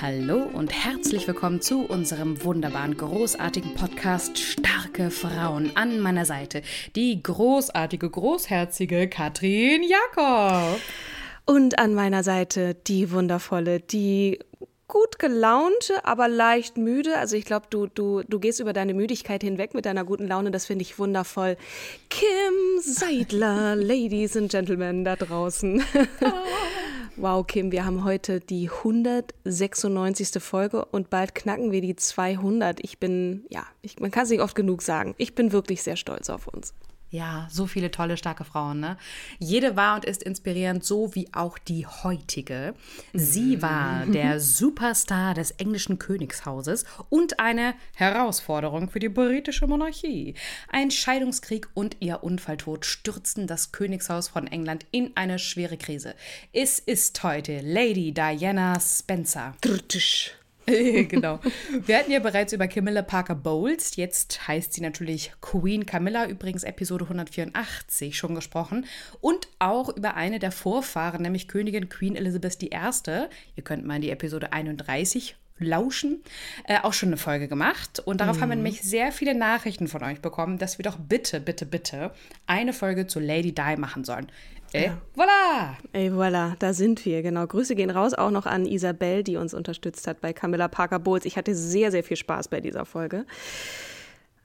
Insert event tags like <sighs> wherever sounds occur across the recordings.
Hallo und herzlich willkommen zu unserem wunderbaren, großartigen Podcast Starke Frauen. An meiner Seite die großartige, großherzige Katrin Jakob. Und an meiner Seite die wundervolle, die gut gelaunte, aber leicht müde. Also ich glaube, du, du, du gehst über deine Müdigkeit hinweg mit deiner guten Laune. Das finde ich wundervoll. Kim Seidler, <laughs> Ladies and Gentlemen da draußen. Wow, Kim, wir haben heute die 196. Folge und bald knacken wir die 200. Ich bin, ja, ich, man kann es nicht oft genug sagen. Ich bin wirklich sehr stolz auf uns. Ja, so viele tolle, starke Frauen. Ne? Jede war und ist inspirierend, so wie auch die heutige. Sie war der <laughs> Superstar des englischen Königshauses und eine Herausforderung für die britische Monarchie. Ein Scheidungskrieg und ihr Unfalltod stürzten das Königshaus von England in eine schwere Krise. Es ist heute Lady Diana Spencer. Kritisch. <laughs> genau. Wir hatten ja bereits über Camilla Parker Bowles, jetzt heißt sie natürlich Queen Camilla, übrigens Episode 184 schon gesprochen, und auch über eine der Vorfahren, nämlich Königin Queen Elizabeth I. Ihr könnt mal in die Episode 31 lauschen, äh, auch schon eine Folge gemacht. Und darauf haben wir nämlich sehr viele Nachrichten von euch bekommen, dass wir doch bitte, bitte, bitte eine Folge zu Lady Di machen sollen. Äh, Ja. voilà! Ey, voilà, da sind wir, genau. Grüße gehen raus auch noch an Isabel, die uns unterstützt hat bei Camilla Parker Bowles. Ich hatte sehr, sehr viel Spaß bei dieser Folge.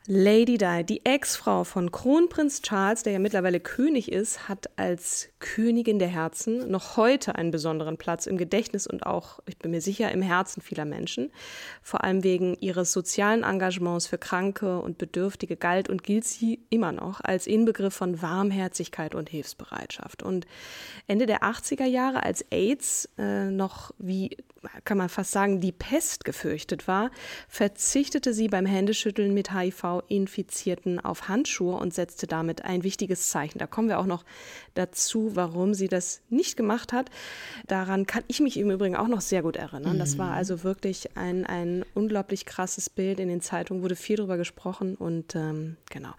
Lady Di, die Ex-Frau von Kronprinz Charles, der ja mittlerweile König ist, hat als Königin der Herzen noch heute einen besonderen Platz im Gedächtnis und auch, ich bin mir sicher, im Herzen vieler Menschen. Vor allem wegen ihres sozialen Engagements für Kranke und Bedürftige galt und gilt sie immer noch als Inbegriff von Warmherzigkeit und Hilfsbereitschaft. Und Ende der 80er Jahre, als AIDS äh, noch wie kann man fast sagen, die Pest gefürchtet war, verzichtete sie beim Händeschütteln mit HIV-Infizierten auf Handschuhe und setzte damit ein wichtiges Zeichen. Da kommen wir auch noch dazu, warum sie das nicht gemacht hat. Daran kann ich mich im Übrigen auch noch sehr gut erinnern. Das war also wirklich ein, ein unglaublich krasses Bild. In den Zeitungen wurde viel darüber gesprochen und ähm, genau.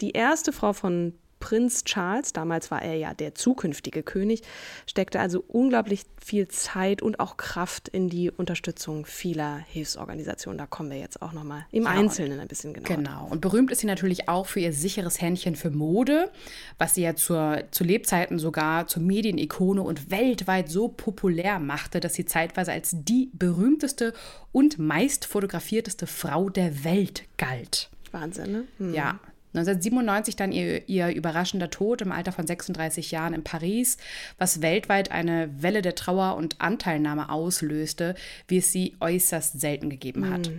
Die erste Frau von Prinz Charles, damals war er ja der zukünftige König, steckte also unglaublich viel Zeit und auch Kraft in die Unterstützung vieler Hilfsorganisationen. Da kommen wir jetzt auch nochmal im Einzelnen ein bisschen genauer. Genau. Und berühmt ist sie natürlich auch für ihr sicheres Händchen für Mode, was sie ja zur, zu Lebzeiten sogar zur Medienikone und weltweit so populär machte, dass sie zeitweise als die berühmteste und meist fotografierteste Frau der Welt galt. Wahnsinn, ne? Hm. Ja. 1997 dann ihr, ihr überraschender Tod im Alter von 36 Jahren in Paris, was weltweit eine Welle der Trauer und Anteilnahme auslöste, wie es sie äußerst selten gegeben hat.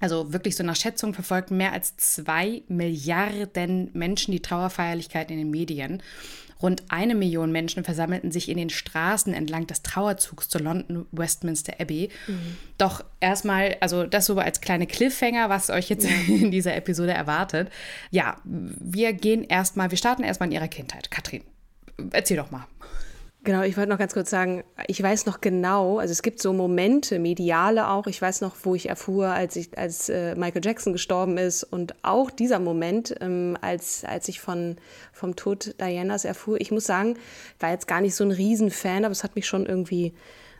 Also wirklich so nach Schätzung verfolgten mehr als zwei Milliarden Menschen die Trauerfeierlichkeit in den Medien. Rund eine Million Menschen versammelten sich in den Straßen entlang des Trauerzugs zur London Westminster Abbey. Doch erstmal, also das so als kleine Cliffhanger, was euch jetzt <laughs> in dieser Episode erwartet. Ja, wir gehen erstmal, wir starten erstmal in ihrer Kindheit. Katrin, erzähl doch mal. Genau, ich wollte noch ganz kurz sagen, ich weiß noch genau, also es gibt so Momente, mediale auch, ich weiß noch, wo ich erfuhr, als, ich, als äh, Michael Jackson gestorben ist und auch dieser Moment, ähm, als, als ich von, vom Tod Dianas erfuhr. Ich muss sagen, war jetzt gar nicht so ein Riesenfan, aber es hat mich schon irgendwie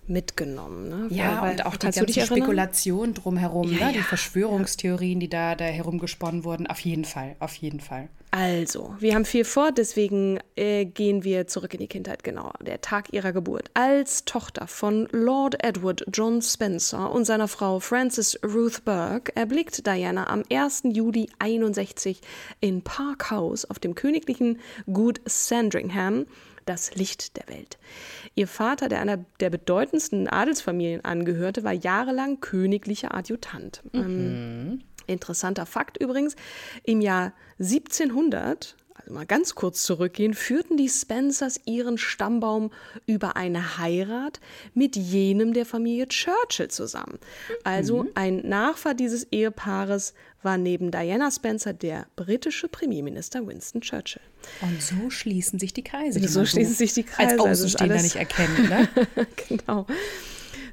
mitgenommen. Ne? Ja, Weil- und auch die ganze? Spekulation drumherum, Ja, ne? die ja. Verschwörungstheorien, die da, da herumgesponnen wurden. Auf jeden Fall, auf jeden Fall. Also, wir haben viel vor, deswegen äh, gehen wir zurück in die Kindheit, genau. Der Tag ihrer Geburt. Als Tochter von Lord Edward John Spencer und seiner Frau Frances Ruth Burke erblickt Diana am 1. Juli 61 in Park House auf dem königlichen Gut Sandringham das Licht der Welt. Ihr Vater, der einer der bedeutendsten Adelsfamilien angehörte, war jahrelang königlicher Adjutant. Ähm, Interessanter Fakt übrigens, im Jahr 1700, also mal ganz kurz zurückgehen, führten die Spencers ihren Stammbaum über eine Heirat mit jenem der Familie Churchill zusammen. Also ein Nachfahr dieses Ehepaares war neben Diana Spencer der britische Premierminister Winston Churchill. Und so schließen sich die Kreise. die So schließen sich die Kreise, Als also Außenstehender alles- nicht erkennen. Ne? <laughs> genau.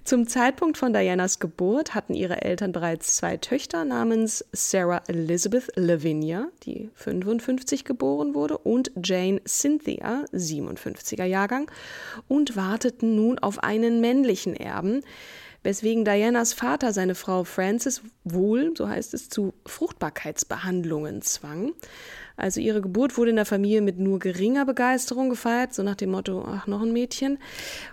Zum Zeitpunkt von Dianas Geburt hatten ihre Eltern bereits zwei Töchter namens Sarah Elizabeth Lavinia, die 55 geboren wurde, und Jane Cynthia, 57er Jahrgang, und warteten nun auf einen männlichen Erben, weswegen Dianas Vater seine Frau Frances wohl, so heißt es, zu Fruchtbarkeitsbehandlungen zwang. Also ihre Geburt wurde in der Familie mit nur geringer Begeisterung gefeiert, so nach dem Motto, ach, noch ein Mädchen.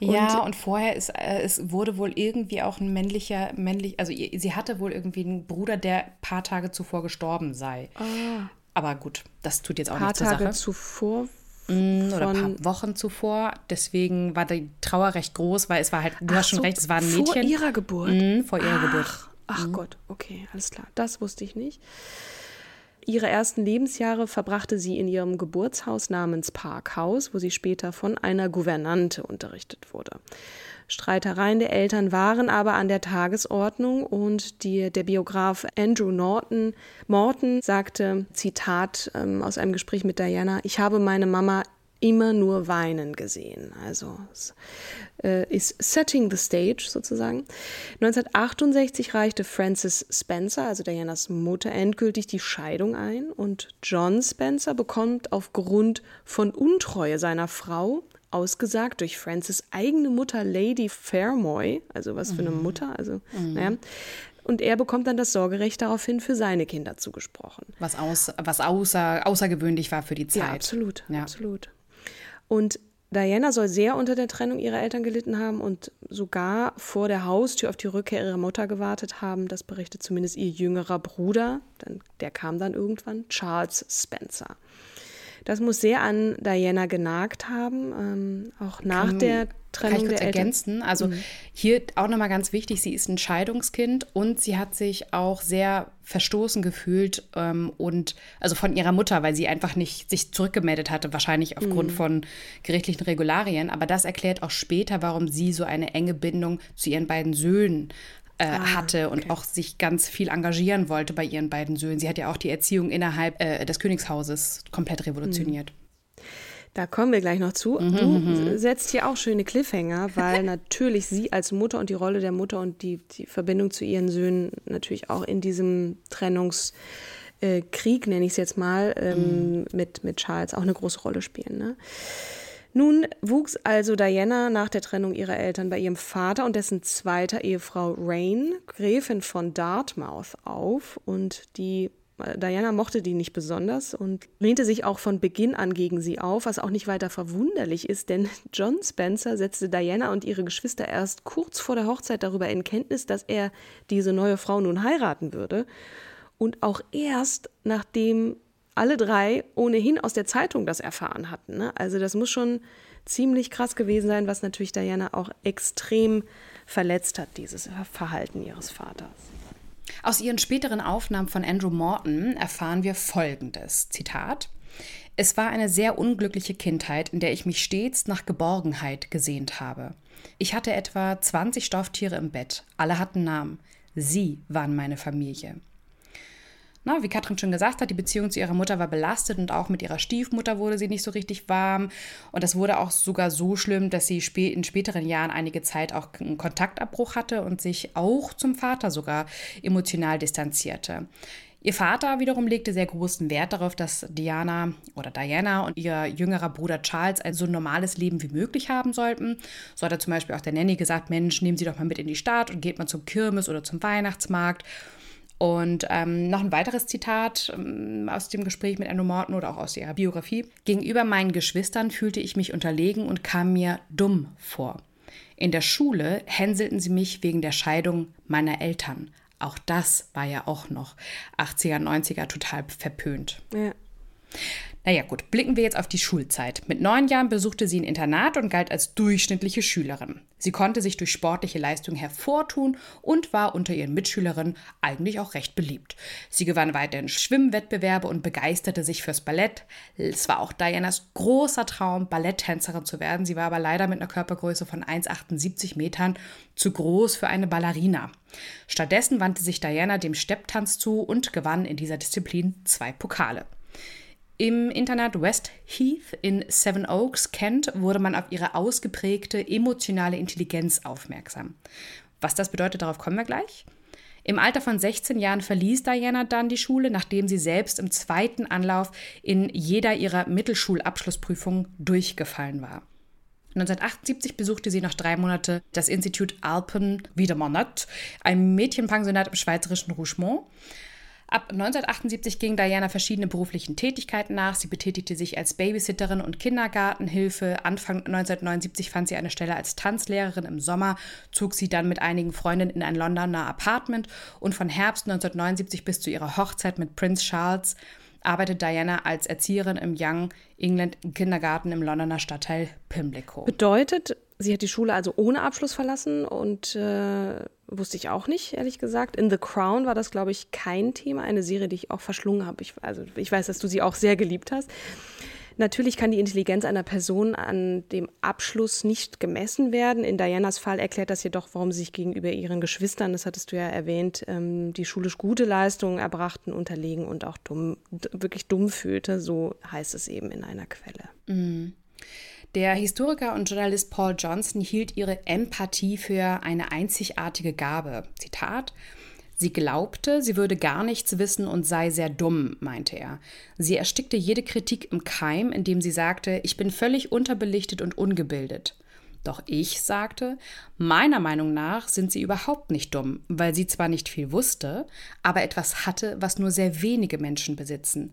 ja, und vorher ist, äh, es wurde wohl irgendwie auch ein männlicher, männlich, also ihr, sie hatte wohl irgendwie einen Bruder, der ein paar Tage zuvor gestorben sei. Aber gut, das tut jetzt auch paar nichts zur Tage Sache. zuvor Mm, Oder ein paar Wochen zuvor. Deswegen war die Trauer recht groß, weil es war halt, du hast schon so, recht, es war ein vor Mädchen. ihrer Geburt? Mm, vor ihrer Geburt. Ach, ach Gott, okay, alles klar. Das wusste ich nicht. Ihre ersten Lebensjahre verbrachte sie in ihrem Geburtshaus namens Parkhaus, wo sie später von einer Gouvernante unterrichtet wurde. Streitereien der Eltern waren aber an der Tagesordnung und die, der Biograf Andrew Norton, Morton sagte, Zitat ähm, aus einem Gespräch mit Diana, ich habe meine Mama immer nur weinen gesehen. Also äh, ist Setting the Stage sozusagen. 1968 reichte Frances Spencer, also Dianas Mutter, endgültig die Scheidung ein und John Spencer bekommt aufgrund von Untreue seiner Frau ausgesagt durch Frances eigene Mutter Lady Fairmoy, also was für eine Mutter, also naja, und er bekommt dann das Sorgerecht daraufhin für seine Kinder zugesprochen. Was, aus, was außer, außergewöhnlich war für die Zeit. Ja, absolut, Ja. absolut. Und Diana soll sehr unter der Trennung ihrer Eltern gelitten haben und sogar vor der Haustür auf die Rückkehr ihrer Mutter gewartet haben. Das berichtet zumindest ihr jüngerer Bruder, denn der kam dann irgendwann, Charles Spencer. Das muss sehr an Diana genagt haben, ähm, auch nach der Kann Trennung ich kurz der. Mhm. ergänzen? Also hier auch nochmal ganz wichtig, sie ist ein Scheidungskind und sie hat sich auch sehr verstoßen gefühlt ähm, und also von ihrer Mutter, weil sie einfach nicht sich zurückgemeldet hatte, wahrscheinlich aufgrund Mhm. von gerichtlichen Regularien. Aber das erklärt auch später, warum sie so eine enge Bindung zu ihren beiden Söhnen äh, Ah, hatte und auch sich ganz viel engagieren wollte bei ihren beiden Söhnen. Sie hat ja auch die Erziehung innerhalb äh, des Königshauses komplett revolutioniert. Da kommen wir gleich noch zu. du setzt hier auch schöne Cliffhanger, weil <laughs> natürlich sie als Mutter und die Rolle der Mutter und die, die Verbindung zu ihren Söhnen natürlich auch in diesem Trennungskrieg, äh, Krieg, nenne ich es jetzt mal, ähm, mit, mit Charles auch eine große Rolle spielen. Ne? Nun wuchs also Diana nach der Trennung ihrer Eltern bei ihrem Vater und dessen zweiter Ehefrau Rain, Gräfin von Dartmouth, auf und die äh, Diana mochte die nicht besonders und lehnte sich auch von Beginn an gegen sie auf, was auch nicht weiter verwunderlich ist, denn <laughs> John Spencer setzte Diana und ihre Geschwister erst kurz vor der Hochzeit darüber in Kenntnis, dass er diese neue Frau nun heiraten würde. Und auch erst nachdem alle drei ohnehin aus der Zeitung das erfahren hatten. Ne? Also das muss schon ziemlich krass gewesen sein, was natürlich Diana auch extrem verletzt hat, dieses Verhalten ihres Vaters. Aus ihren späteren Aufnahmen von Andrew Morton erfahren wir Folgendes. Zitat. Es war eine sehr unglückliche Kindheit, in der ich mich stets nach Geborgenheit gesehnt habe. Ich hatte etwa 20 Stofftiere im Bett. Alle hatten Namen. Sie waren meine Familie. Na, wie Katrin schon gesagt hat, die Beziehung zu ihrer Mutter war belastet und auch mit ihrer Stiefmutter wurde sie nicht so richtig warm. Und das wurde auch sogar so schlimm, dass sie spä in späteren Jahren einige Zeit auch einen Kontaktabbruch hatte und sich auch zum Vater sogar emotional distanzierte. Ihr Vater wiederum legte sehr großen Wert darauf, dass Diana oder Diana und ihr jüngerer Bruder Charles ein so normales Leben wie möglich haben sollten. So hat er zum Beispiel auch der Nanny gesagt, Mensch, nehmen Sie doch mal mit in die Stadt und geht mal zum Kirmes oder zum Weihnachtsmarkt. Und ähm, noch ein weiteres Zitat ähm, aus dem Gespräch mit Anne Morton oder auch aus ihrer Biografie. Gegenüber meinen Geschwistern fühlte ich mich unterlegen und kam mir dumm vor. In der Schule hänselten sie mich wegen der Scheidung meiner Eltern. Auch das war ja auch noch 80er, 90er total verpönt. Ja. Naja, gut, blicken wir jetzt auf die Schulzeit. Mit neun Jahren besuchte sie ein Internat und galt als durchschnittliche Schülerin. Sie konnte sich durch sportliche Leistungen hervortun und war unter ihren Mitschülerinnen eigentlich auch recht beliebt. Sie gewann weiterhin Schwimmwettbewerbe und begeisterte sich fürs Ballett. Es war auch Dianas großer Traum, Balletttänzerin zu werden. Sie war aber leider mit einer Körpergröße von 1,78 Metern zu groß für eine Ballerina. Stattdessen wandte sich Diana dem Stepptanz zu und gewann in dieser Disziplin zwei Pokale. Im Internat West Heath in Seven Oaks, Kent, wurde man auf ihre ausgeprägte emotionale Intelligenz aufmerksam. Was das bedeutet, darauf kommen wir gleich. Im Alter von 16 Jahren verließ Diana dann die Schule, nachdem sie selbst im zweiten Anlauf in jeder ihrer Mittelschulabschlussprüfungen durchgefallen war. 1978 besuchte sie noch drei Monate das Institut Alpen Wiedemonnet, ein Mädchenpensionat im schweizerischen Rougemont. Ab 1978 ging Diana verschiedene beruflichen Tätigkeiten nach. Sie betätigte sich als Babysitterin und Kindergartenhilfe. Anfang 1979 fand sie eine Stelle als Tanzlehrerin. Im Sommer zog sie dann mit einigen Freundinnen in ein Londoner Apartment und von Herbst 1979 bis zu ihrer Hochzeit mit Prince Charles arbeitet Diana als Erzieherin im Young England Kindergarten im Londoner Stadtteil Pimlico. Bedeutet, sie hat die Schule also ohne Abschluss verlassen und äh, wusste ich auch nicht, ehrlich gesagt. In The Crown war das, glaube ich, kein Thema. Eine Serie, die ich auch verschlungen habe. Ich, also ich weiß, dass du sie auch sehr geliebt hast. Natürlich kann die Intelligenz einer Person an dem Abschluss nicht gemessen werden. In Dianas Fall erklärt das jedoch, warum sie sich gegenüber ihren Geschwistern, das hattest du ja erwähnt, ähm, die schulisch gute Leistungen erbrachten, unterlegen und auch dumm, wirklich dumm fühlte. So heißt es eben in einer Quelle. Mhm. Der Historiker und Journalist Paul Johnson hielt ihre Empathie für eine einzigartige Gabe. Zitat Sie glaubte, sie würde gar nichts wissen und sei sehr dumm, meinte er. Sie erstickte jede Kritik im Keim, indem sie sagte, ich bin völlig unterbelichtet und ungebildet. Doch ich sagte, meiner Meinung nach sind sie überhaupt nicht dumm, weil sie zwar nicht viel wusste, aber etwas hatte, was nur sehr wenige Menschen besitzen.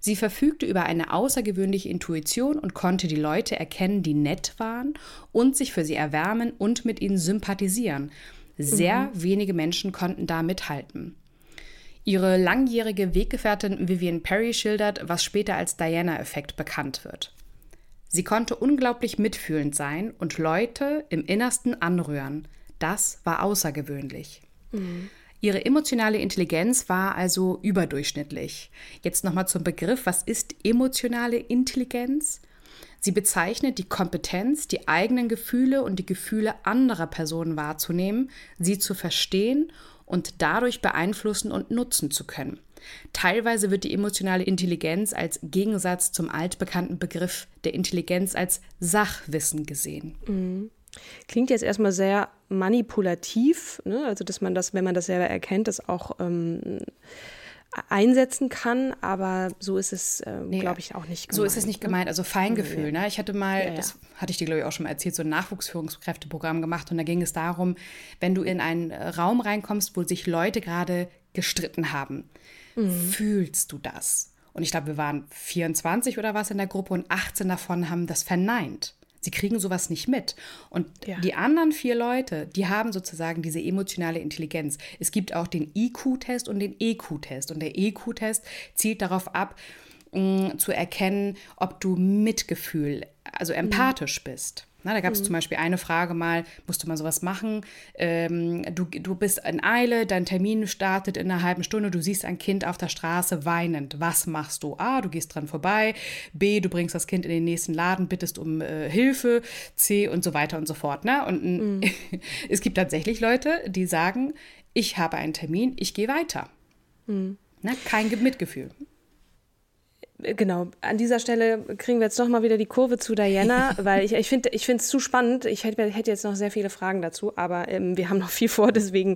Sie verfügte über eine außergewöhnliche Intuition und konnte die Leute erkennen, die nett waren und sich für sie erwärmen und mit ihnen sympathisieren. Sehr mhm. wenige Menschen konnten da mithalten. Ihre langjährige Weggefährtin Vivian Perry schildert, was später als Diana-Effekt bekannt wird. Sie konnte unglaublich mitfühlend sein und Leute im Innersten anrühren. Das war außergewöhnlich. Mhm. Ihre emotionale Intelligenz war also überdurchschnittlich. Jetzt nochmal zum Begriff, was ist emotionale Intelligenz? Sie bezeichnet die Kompetenz, die eigenen Gefühle und die Gefühle anderer Personen wahrzunehmen, sie zu verstehen und dadurch beeinflussen und nutzen zu können. Teilweise wird die emotionale Intelligenz als Gegensatz zum altbekannten Begriff der Intelligenz als Sachwissen gesehen. Mhm. Klingt jetzt erstmal sehr manipulativ, ne? also dass man das, wenn man das selber erkennt, das auch ähm, einsetzen kann, aber so ist es, äh, nee, glaube ich, auch nicht gemeint. So ist es nicht ne? gemeint, also Feingefühl. Ne? Ich hatte mal, ja, ja. das hatte ich dir, glaube ich, auch schon mal erzählt, so ein Nachwuchsführungskräfteprogramm gemacht und da ging es darum, wenn du in einen Raum reinkommst, wo sich Leute gerade gestritten haben, mhm. fühlst du das? Und ich glaube, wir waren 24 oder was in der Gruppe und 18 davon haben das verneint. Sie kriegen sowas nicht mit. Und ja. die anderen vier Leute, die haben sozusagen diese emotionale Intelligenz. Es gibt auch den IQ-Test und den EQ-Test. Und der EQ-Test zielt darauf ab, mh, zu erkennen, ob du Mitgefühl, also empathisch mhm. bist. Na, da gab es mhm. zum Beispiel eine Frage mal, musste man sowas machen? Ähm, du, du bist in Eile, dein Termin startet in einer halben Stunde, du siehst ein Kind auf der Straße weinend. Was machst du? A, du gehst dran vorbei. B, du bringst das Kind in den nächsten Laden, bittest um äh, Hilfe. C und so weiter und so fort. Ne? Und mhm. <laughs> es gibt tatsächlich Leute, die sagen, ich habe einen Termin, ich gehe weiter. Mhm. Na, kein Mitgefühl Genau, an dieser Stelle kriegen wir jetzt nochmal wieder die Kurve zu Diana, <laughs> weil ich, ich finde es zu spannend. Ich hätte, hätte, jetzt noch sehr viele Fragen dazu, aber ähm, wir haben noch viel vor, deswegen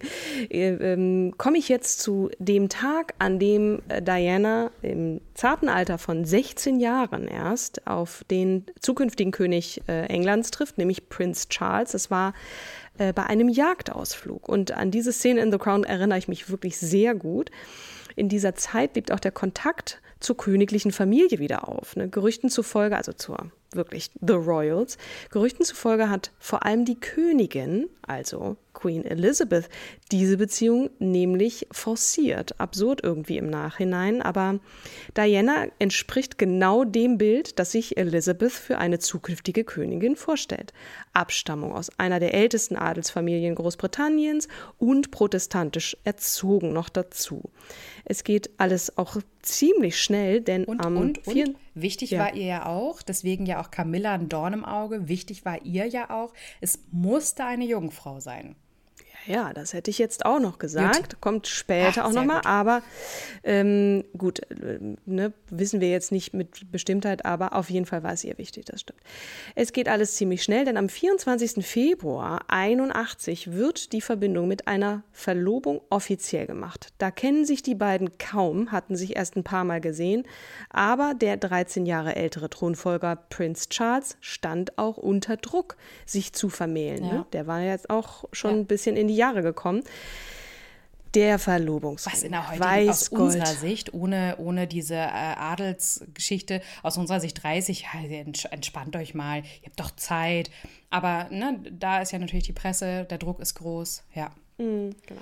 äh, ähm, komme ich jetzt zu dem Tag, an dem äh, Diana im zarten Alter von 16 Jahren erst auf den zukünftigen König äh, Englands trifft, nämlich Prince Charles. Es war äh, bei einem Jagdausflug und an diese Szene in The Crown erinnere ich mich wirklich sehr gut. In dieser Zeit lebt auch der Kontakt zur königlichen Familie wieder auf. Ne? Gerüchten zufolge, also zur wirklich The Royals, Gerüchten zufolge hat vor allem die Königin, also Queen Elizabeth, diese Beziehung nämlich forciert. Absurd irgendwie im Nachhinein, aber Diana entspricht genau dem Bild, das sich Elizabeth für eine zukünftige Königin vorstellt. Abstammung aus einer der ältesten Adelsfamilien Großbritanniens und protestantisch erzogen noch dazu. Es geht alles auch ziemlich schnell, denn und, am und, und wichtig ja. war ihr ja auch, deswegen ja auch Camilla ein Dorn im Auge, wichtig war ihr ja auch, es musste eine Jungfrau sein. Ja, das hätte ich jetzt auch noch gesagt. Gut. Kommt später Ach, auch nochmal. Aber ähm, gut, äh, ne, wissen wir jetzt nicht mit Bestimmtheit, aber auf jeden Fall war es ihr wichtig, das stimmt. Es geht alles ziemlich schnell, denn am 24. Februar 81 wird die Verbindung mit einer Verlobung offiziell gemacht. Da kennen sich die beiden kaum, hatten sich erst ein paar Mal gesehen, aber der 13 Jahre ältere Thronfolger Prince Charles stand auch unter Druck, sich zu vermählen. Ne? Ja. Ne? Der war jetzt auch schon ja. ein bisschen in die die Jahre gekommen. Der Verlobungsring. Was in der heutigen, aus unserer Sicht, ohne, ohne diese äh, Adelsgeschichte, aus unserer Sicht 30, ja, entspannt euch mal, ihr habt doch Zeit. Aber ne, da ist ja natürlich die Presse, der Druck ist groß, ja. Mhm, genau.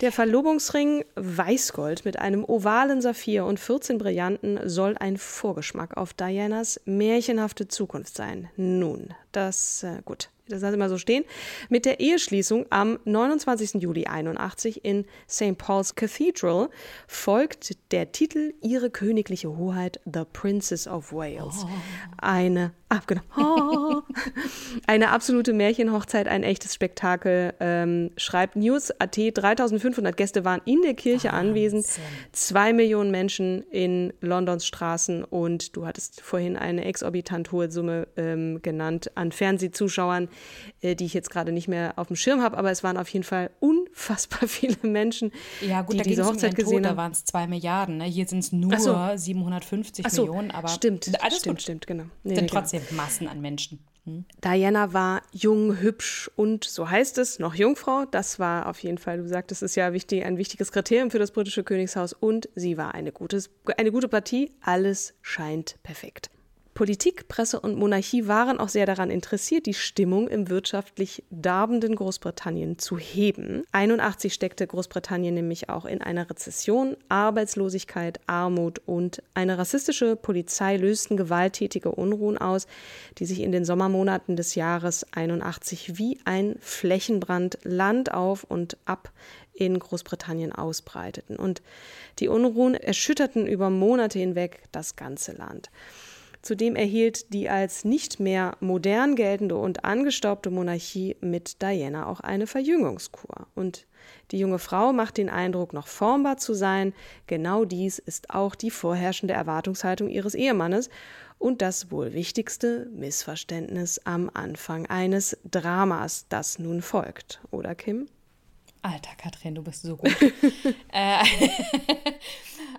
Der Verlobungsring Weißgold mit einem ovalen Saphir und 14 Brillanten soll ein Vorgeschmack auf Dianas märchenhafte Zukunft sein. Nun, das, äh, gut, das lasse ich mal so stehen, mit der Eheschließung am 29. Juli 81 in St. Paul's Cathedral folgt der Titel Ihre königliche Hoheit The Princess of Wales. Oh. Eine, genau, oh, <laughs> eine absolute Märchenhochzeit, ein echtes Spektakel, ähm, schreibt News.at. 3500 Gäste waren in der Kirche Wahnsinn. anwesend, zwei Millionen Menschen in Londons Straßen und du hattest vorhin eine exorbitant hohe Summe ähm, genannt an Fernsehzuschauern äh, die ich jetzt gerade nicht mehr auf dem Schirm habe, aber es waren auf jeden Fall unfassbar <laughs> viele Menschen, ja, gut, die diese Hochzeit um gesehen Tod, haben. Da waren es zwei Milliarden, ne? hier sind es nur so. 750 so. Millionen, aber stimmt, alles stimmt, gut. stimmt, genau. Nee, sind nee, trotzdem genau. Massen an Menschen. Hm? Diana war jung, hübsch und, so heißt es, noch Jungfrau. Das war auf jeden Fall, du sagtest, es ist ja wichtig, ein wichtiges Kriterium für das britische Königshaus. Und sie war eine, gutes, eine gute Partie. Alles scheint perfekt. Politik, Presse und Monarchie waren auch sehr daran interessiert, die Stimmung im wirtschaftlich darbenden Großbritannien zu heben. 81 steckte Großbritannien nämlich auch in einer Rezession, Arbeitslosigkeit, Armut und eine rassistische Polizei lösten gewalttätige Unruhen aus, die sich in den Sommermonaten des Jahres 81 wie ein Flächenbrand Land auf und ab in Großbritannien ausbreiteten. Und die Unruhen erschütterten über Monate hinweg das ganze Land. Zudem erhielt die als nicht mehr modern geltende und angestaubte Monarchie mit Diana auch eine Verjüngungskur. Und die junge Frau macht den Eindruck, noch formbar zu sein. Genau dies ist auch die vorherrschende Erwartungshaltung ihres Ehemannes und das wohl wichtigste Missverständnis am Anfang eines Dramas, das nun folgt. Oder Kim? Alter, Katrin, du bist so <laughs> gut. äh,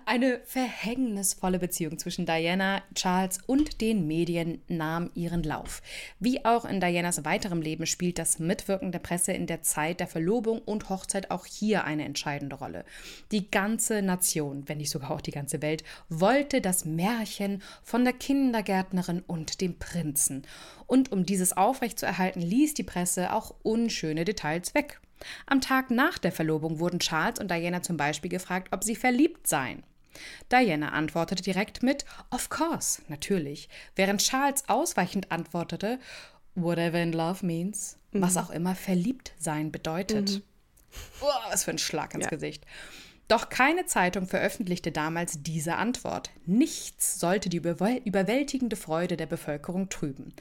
eine verhängnisvolle Beziehung zwischen Diana, Charles und den Medien nahm ihren Lauf. Wie auch in Dianas weiterem Leben spielt das Mitwirken der Presse in der Zeit der Verlobung und Hochzeit auch hier eine entscheidende Rolle. Die ganze Nation, wenn nicht sogar auch die ganze Welt, wollte das Märchen von der Kindergärtnerin und dem Prinzen. Und um dieses aufrechtzuerhalten, ließ die Presse auch unschöne Details weg. Am Tag nach der Verlobung wurden Charles und Diana zum Beispiel gefragt, ob sie verliebt seien. Diana antwortete direkt mit Of course, natürlich, während Charles ausweichend antwortete Whatever in love means, mhm. was auch immer verliebt sein bedeutet. Mhm. Oh, was für ein Schlag ins ja. Gesicht. Doch keine Zeitung veröffentlichte damals diese Antwort. Nichts sollte die überwältigende Freude der Bevölkerung trüben.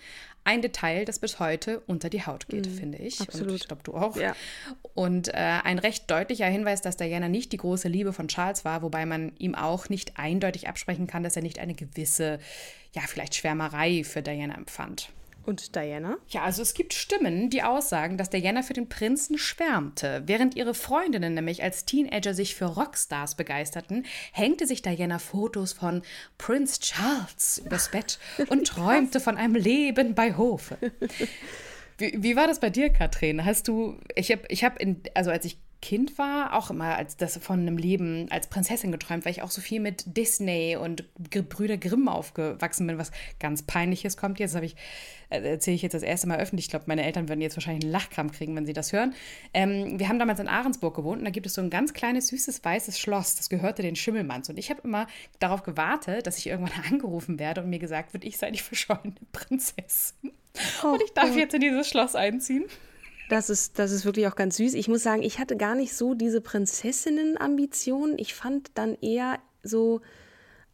Ein Detail, das bis heute unter die Haut geht, mhm, finde ich. Absolut. Und ich glaube, du auch. Ja. Und äh, ein recht deutlicher Hinweis, dass Diana nicht die große Liebe von Charles war, wobei man ihm auch nicht eindeutig absprechen kann, dass er nicht eine gewisse, ja, vielleicht Schwärmerei für Diana empfand. Und Diana? Ja, also es gibt Stimmen, die aussagen, dass Diana für den Prinzen schwärmte. Während ihre Freundinnen nämlich als Teenager sich für Rockstars begeisterten, hängte sich Diana Fotos von Prince Charles übers Bett und <laughs> träumte von einem Leben bei Hofe. <laughs> Wie, wie, war das bei dir, Katrin? Hast du, ich habe, ich habe, also als ich Kind war, auch immer als das von einem Leben als Prinzessin geträumt, weil ich auch so viel mit Disney und Brüder Grimm aufgewachsen bin, was ganz peinliches kommt jetzt. Habe ich äh, erzähle ich jetzt das erste Mal öffentlich. Ich glaube, meine Eltern würden jetzt wahrscheinlich einen Lachkram kriegen, wenn sie das hören. Ähm, wir haben damals in Ahrensburg gewohnt und da gibt es so ein ganz kleines, süßes, weißes Schloss. Das gehörte den Schimmelmanns. Und ich habe immer darauf gewartet, dass ich irgendwann <laughs> angerufen werde und mir gesagt wird, ich sei die verschollene Prinzessin. Oh, und ich darf oh. jetzt in dieses Schloss einziehen. Das ist, das ist wirklich auch ganz süß. Ich muss sagen, ich hatte gar nicht so diese Prinzessinnen-Ambitionen. Ich fand dann eher so,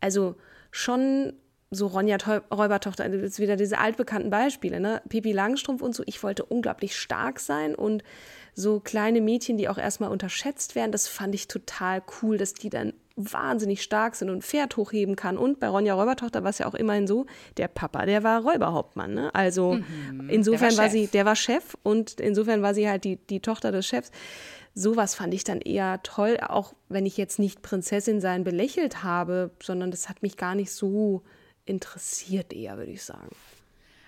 also schon so Ronja Räubertochter, ist wieder diese altbekannten Beispiele, ne? Pipi Langstrumpf und so. Ich wollte unglaublich stark sein und so kleine Mädchen, die auch erstmal unterschätzt werden, das fand ich total cool, dass die dann wahnsinnig stark sind und ein Pferd hochheben kann. Und bei Ronja Räubertochter war es ja auch immerhin so, der Papa, der war Räuberhauptmann. Ne? Also mhm, insofern war, war sie, der war Chef und insofern war sie halt die, die Tochter des Chefs. Sowas fand ich dann eher toll, auch wenn ich jetzt nicht Prinzessin sein belächelt habe, sondern das hat mich gar nicht so interessiert eher, würde ich sagen.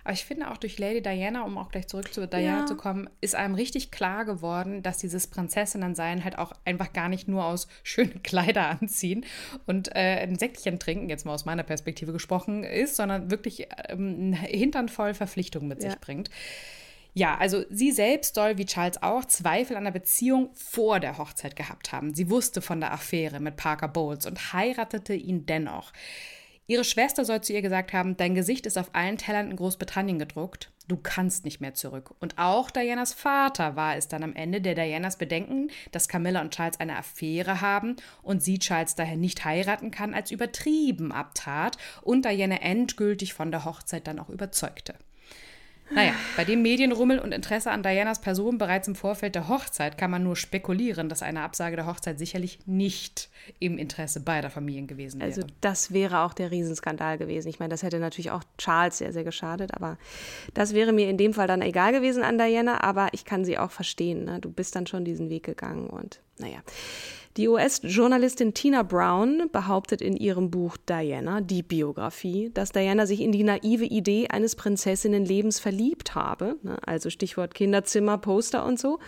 Aber ich finde auch durch Lady Diana, um auch gleich zurück zu Diana ja. zu kommen, ist einem richtig klar geworden, dass dieses Prinzessinnen-Sein halt auch einfach gar nicht nur aus <laughs> schönen Kleider anziehen und äh, ein Säckchen trinken, jetzt mal aus meiner Perspektive gesprochen, ist, sondern wirklich ähm, Hintern voll Verpflichtungen mit ja. sich bringt. Ja, also sie selbst soll, wie Charles auch, Zweifel an der Beziehung vor der Hochzeit gehabt haben. Sie wusste von der Affäre mit Parker Bowles und heiratete ihn dennoch. Ihre Schwester soll zu ihr gesagt haben, dein Gesicht ist auf allen Tellern in Großbritannien gedruckt. Du kannst nicht mehr zurück. Und auch Dianas Vater war es dann am Ende, der Dianas Bedenken, dass Camilla und Charles eine Affäre haben und sie Charles daher nicht heiraten kann, als übertrieben abtat und Diana endgültig von der Hochzeit dann auch überzeugte. Naja, bei dem Medienrummel und Interesse an Dianas Person bereits im Vorfeld der Hochzeit kann man nur spekulieren, dass eine Absage der Hochzeit sicherlich nicht im Interesse beider Familien gewesen wäre. Also das wäre auch der Riesenskandal gewesen. Ich meine, das hätte natürlich auch Charles sehr, sehr geschadet, aber das wäre mir in dem Fall dann egal gewesen an Diana, aber ich kann sie auch verstehen. Ne? Du bist dann schon diesen Weg gegangen und naja. Die US-Journalistin Tina Brown behauptet in ihrem Buch Diana, die Biografie, dass Diana sich in die naive Idee eines Prinzessinnenlebens verliebt habe, ne, also Stichwort Kinderzimmer, Poster und so,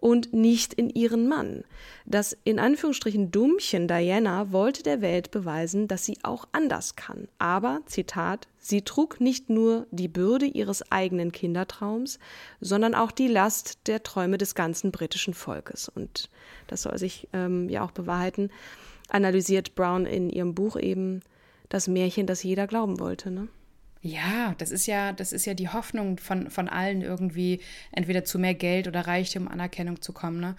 und nicht in ihren Mann. Das in Anführungsstrichen Dummchen Diana wollte der Welt beweisen, dass sie auch anders kann. Aber, Zitat, sie trug nicht nur die Bürde ihres eigenen Kindertraums, sondern auch die Last der Träume des ganzen britischen Volkes. Und das soll sich ähm, ja auch bewahrheiten, analysiert Brown in ihrem Buch eben das Märchen, das jeder glauben wollte. Ne? Ja, das ist ja, das ist ja die Hoffnung von, von allen irgendwie, entweder zu mehr Geld oder Reichtum, Anerkennung zu kommen. Ne?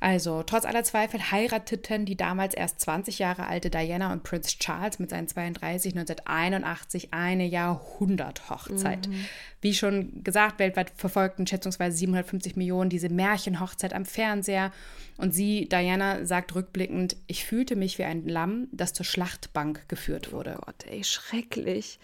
Also, trotz aller Zweifel heirateten die damals erst 20 Jahre alte Diana und Prince Charles mit seinen 32 1981 eine Jahrhunderthochzeit. Mhm. Wie schon gesagt, weltweit verfolgten schätzungsweise 750 Millionen diese Märchenhochzeit am Fernseher. Und sie, Diana, sagt rückblickend, ich fühlte mich wie ein Lamm, das zur Schlachtbank geführt wurde. Oh Gott, ey, schrecklich.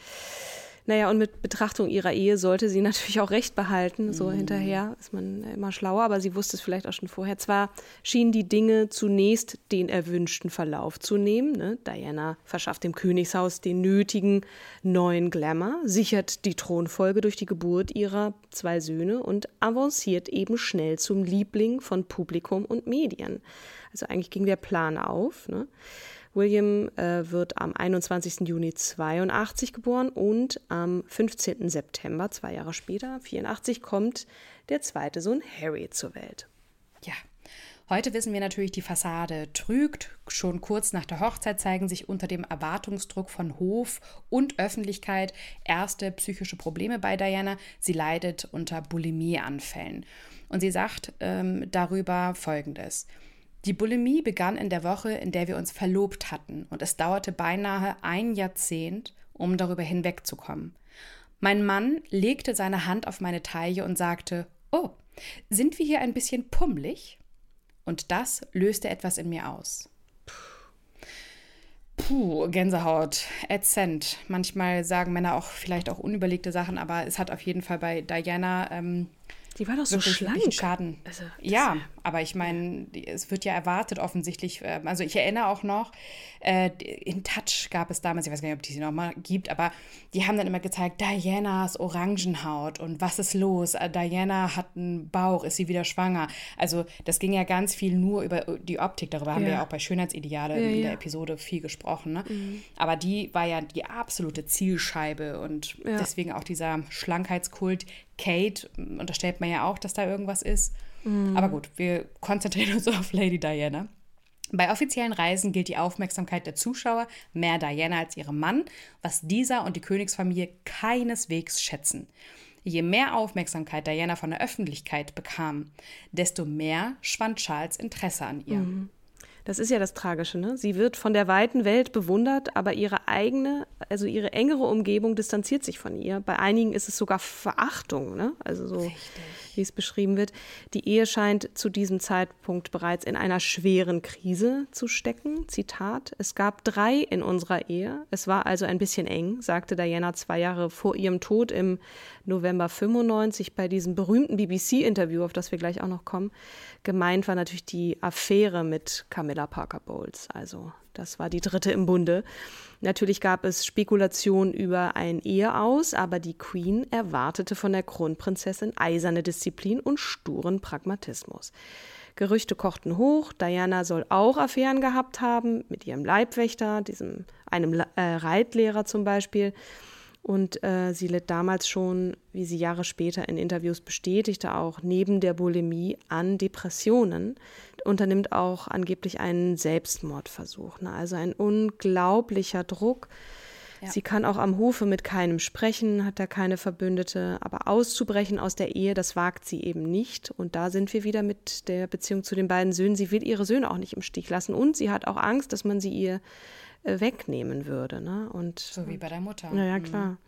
Naja, und mit Betrachtung ihrer Ehe sollte sie <laughs> natürlich auch Recht behalten. So mhm. hinterher ist man immer schlauer, aber sie wusste es vielleicht auch schon vorher. Zwar schienen die Dinge zunächst den erwünschten Verlauf zu nehmen. Ne? Diana verschafft dem Königshaus den nötigen neuen Glamour, sichert die Thronfolge durch die Geburt ihrer zwei Söhne und avanciert eben schnell zum Liebling von Publikum und Medien. Also eigentlich ging der Plan auf. Ne? William äh, wird am 21. Juni 82 geboren und am 15. September, zwei Jahre später, 84, kommt der zweite Sohn Harry zur Welt. Ja. Heute wissen wir natürlich, die Fassade trügt. Schon kurz nach der Hochzeit zeigen sich unter dem Erwartungsdruck von Hof und Öffentlichkeit erste psychische Probleme bei Diana. Sie leidet unter Bulimieanfällen. Und sie sagt ähm, darüber Folgendes. Die Bulimie begann in der Woche, in der wir uns verlobt hatten, und es dauerte beinahe ein Jahrzehnt, um darüber hinwegzukommen. Mein Mann legte seine Hand auf meine Taille und sagte, Oh, sind wir hier ein bisschen pummelig? Und das löste etwas in mir aus. Puh, Gänsehaut, ätzend. Manchmal sagen Männer auch vielleicht auch unüberlegte Sachen, aber es hat auf jeden Fall bei Diana ähm, die war doch so schlank. Schaden. Also, ja, aber ich meine, es wird ja erwartet offensichtlich. ähm, Also ich erinnere auch noch, äh, in Touch gab es damals, ich weiß gar nicht, ob die sie noch mal gibt, aber die haben dann immer gezeigt, Dianas Orangenhaut und was ist los? Äh, Diana hat einen Bauch, ist sie wieder schwanger? Also das ging ja ganz viel nur über die Optik. Darüber haben wir Ja. ja auch bei Schönheitsideale Ja, in der ja. Episode viel gesprochen. Ne? Aber die war ja die absolute Zielscheibe und Ja. deswegen auch dieser Schlankheitskult. Kate unterstellt man ja auch, dass da irgendwas ist. Aber gut, wir konzentrieren uns <laughs> auf Lady Diana. Bei offiziellen Reisen gilt die Aufmerksamkeit der Zuschauer mehr Diana als ihrem Mann, was dieser und die Königsfamilie keineswegs schätzen. Je mehr Aufmerksamkeit Diana von der Öffentlichkeit bekam, desto mehr schwand Charles Interesse an ihr. Das ist ja das Tragische, ne? Sie wird von der weiten Welt bewundert, aber ihre eigene, also ihre engere Umgebung distanziert sich von ihr. Bei einigen ist es sogar Verachtung, ne? Also so, wie es beschrieben wird. Die Ehe scheint zu diesem Zeitpunkt bereits in einer schweren Krise zu stecken. Zitat: Es gab drei in unserer Ehe. Es war also ein bisschen eng, sagte Diana zwei Jahre vor ihrem Tod im November 95 bei diesem berühmten BBC-Interview, auf das wir gleich auch noch kommen. Gemeint war natürlich die Affäre mit Camilla Parker Bowles. Also das war die dritte im Bunde. Natürlich gab es Spekulationen über ein Eheaus, aber die Queen erwartete von der Kronprinzessin eiserne Disziplin und sturen Pragmatismus. Gerüchte kochten hoch. Diana soll auch Affären gehabt haben mit ihrem Leibwächter, diesem einem äh, Reitlehrer zum Beispiel. Und äh, sie litt damals schon, wie sie Jahre später in Interviews bestätigte, auch neben der Bulimie an Depressionen, unternimmt auch angeblich einen Selbstmordversuch. Ne? Also ein unglaublicher Druck. Sie kann auch am Hofe mit keinem sprechen, hat da keine Verbündete, aber auszubrechen aus der Ehe, das wagt sie eben nicht. Und da sind wir wieder mit der Beziehung zu den beiden Söhnen. Sie will ihre Söhne auch nicht im Stich lassen und sie hat auch Angst, dass man sie ihr wegnehmen würde. Ne? Und So wie bei der Mutter. ja, ja, klar.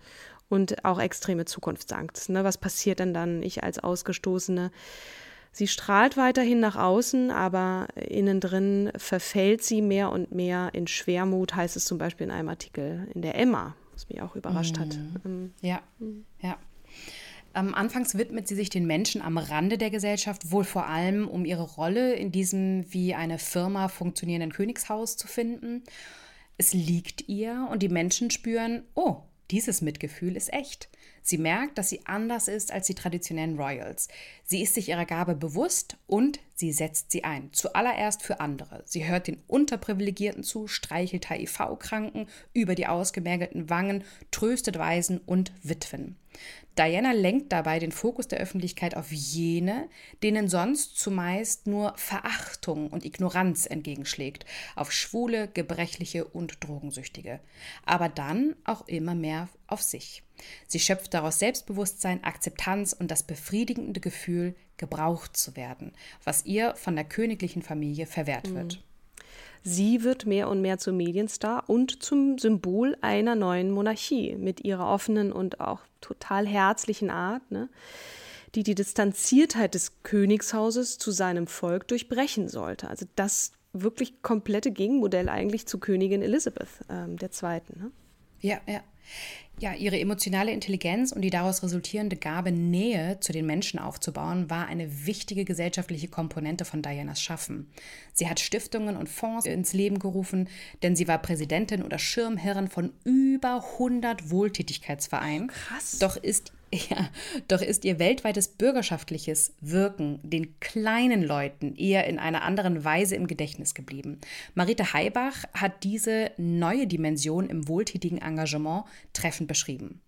Und auch extreme Zukunftsangst. Ne? Was passiert denn dann? Ich als Ausgestoßene. Sie strahlt weiterhin nach außen, aber innen drin verfällt sie mehr und mehr in Schwermut, heißt es zum Beispiel in einem Artikel in der Emma, was mich auch überrascht hat. Ähm, Ja, ja. Ähm, anfangs widmet sie sich den Menschen am Rande der Gesellschaft, wohl vor allem, um ihre Rolle in diesem wie eine Firma funktionierenden Königshaus zu finden. Es liegt ihr und die Menschen spüren, oh, dieses Mitgefühl ist echt. Sie merkt, dass sie anders ist als die traditionellen Royals. Sie ist sich ihrer Gabe bewusst und sie setzt sie ein. Zuallererst für andere. Sie hört den Unterprivilegierten zu, streichelt HIV-Kranken über die ausgemergelten Wangen, tröstet Waisen und Witwen. Diana lenkt dabei den Fokus der Öffentlichkeit auf jene, denen sonst zumeist nur Verachtung und Ignoranz entgegenschlägt, auf Schwule, Gebrechliche und Drogensüchtige. Aber dann auch immer mehr auf sich. Sie schöpft daraus Selbstbewusstsein, Akzeptanz und das befriedigende Gefühl, gebraucht zu werden, was ihr von der königlichen Familie verwehrt wird. Sie wird mehr und mehr zum Medienstar und zum Symbol einer neuen Monarchie mit ihrer offenen und auch total herzlichen Art, ne, die die Distanziertheit des Königshauses zu seinem Volk durchbrechen sollte. Also das wirklich komplette Gegenmodell eigentlich zu Königin Elizabeth ähm, II. Ne? Ja, ja. Ja, ihre emotionale Intelligenz und die daraus resultierende Gabe, Nähe zu den Menschen aufzubauen, war eine wichtige gesellschaftliche Komponente von Dianas Schaffen. Sie hat Stiftungen und Fonds ins Leben gerufen, denn sie war Präsidentin oder Schirmherrin von über 100 Wohltätigkeitsvereinen. krass. Doch ist ja, doch ist ihr weltweites bürgerschaftliches Wirken den kleinen Leuten eher in einer anderen Weise im Gedächtnis geblieben. Marita Heibach hat diese neue Dimension im wohltätigen Engagement treffend beschrieben.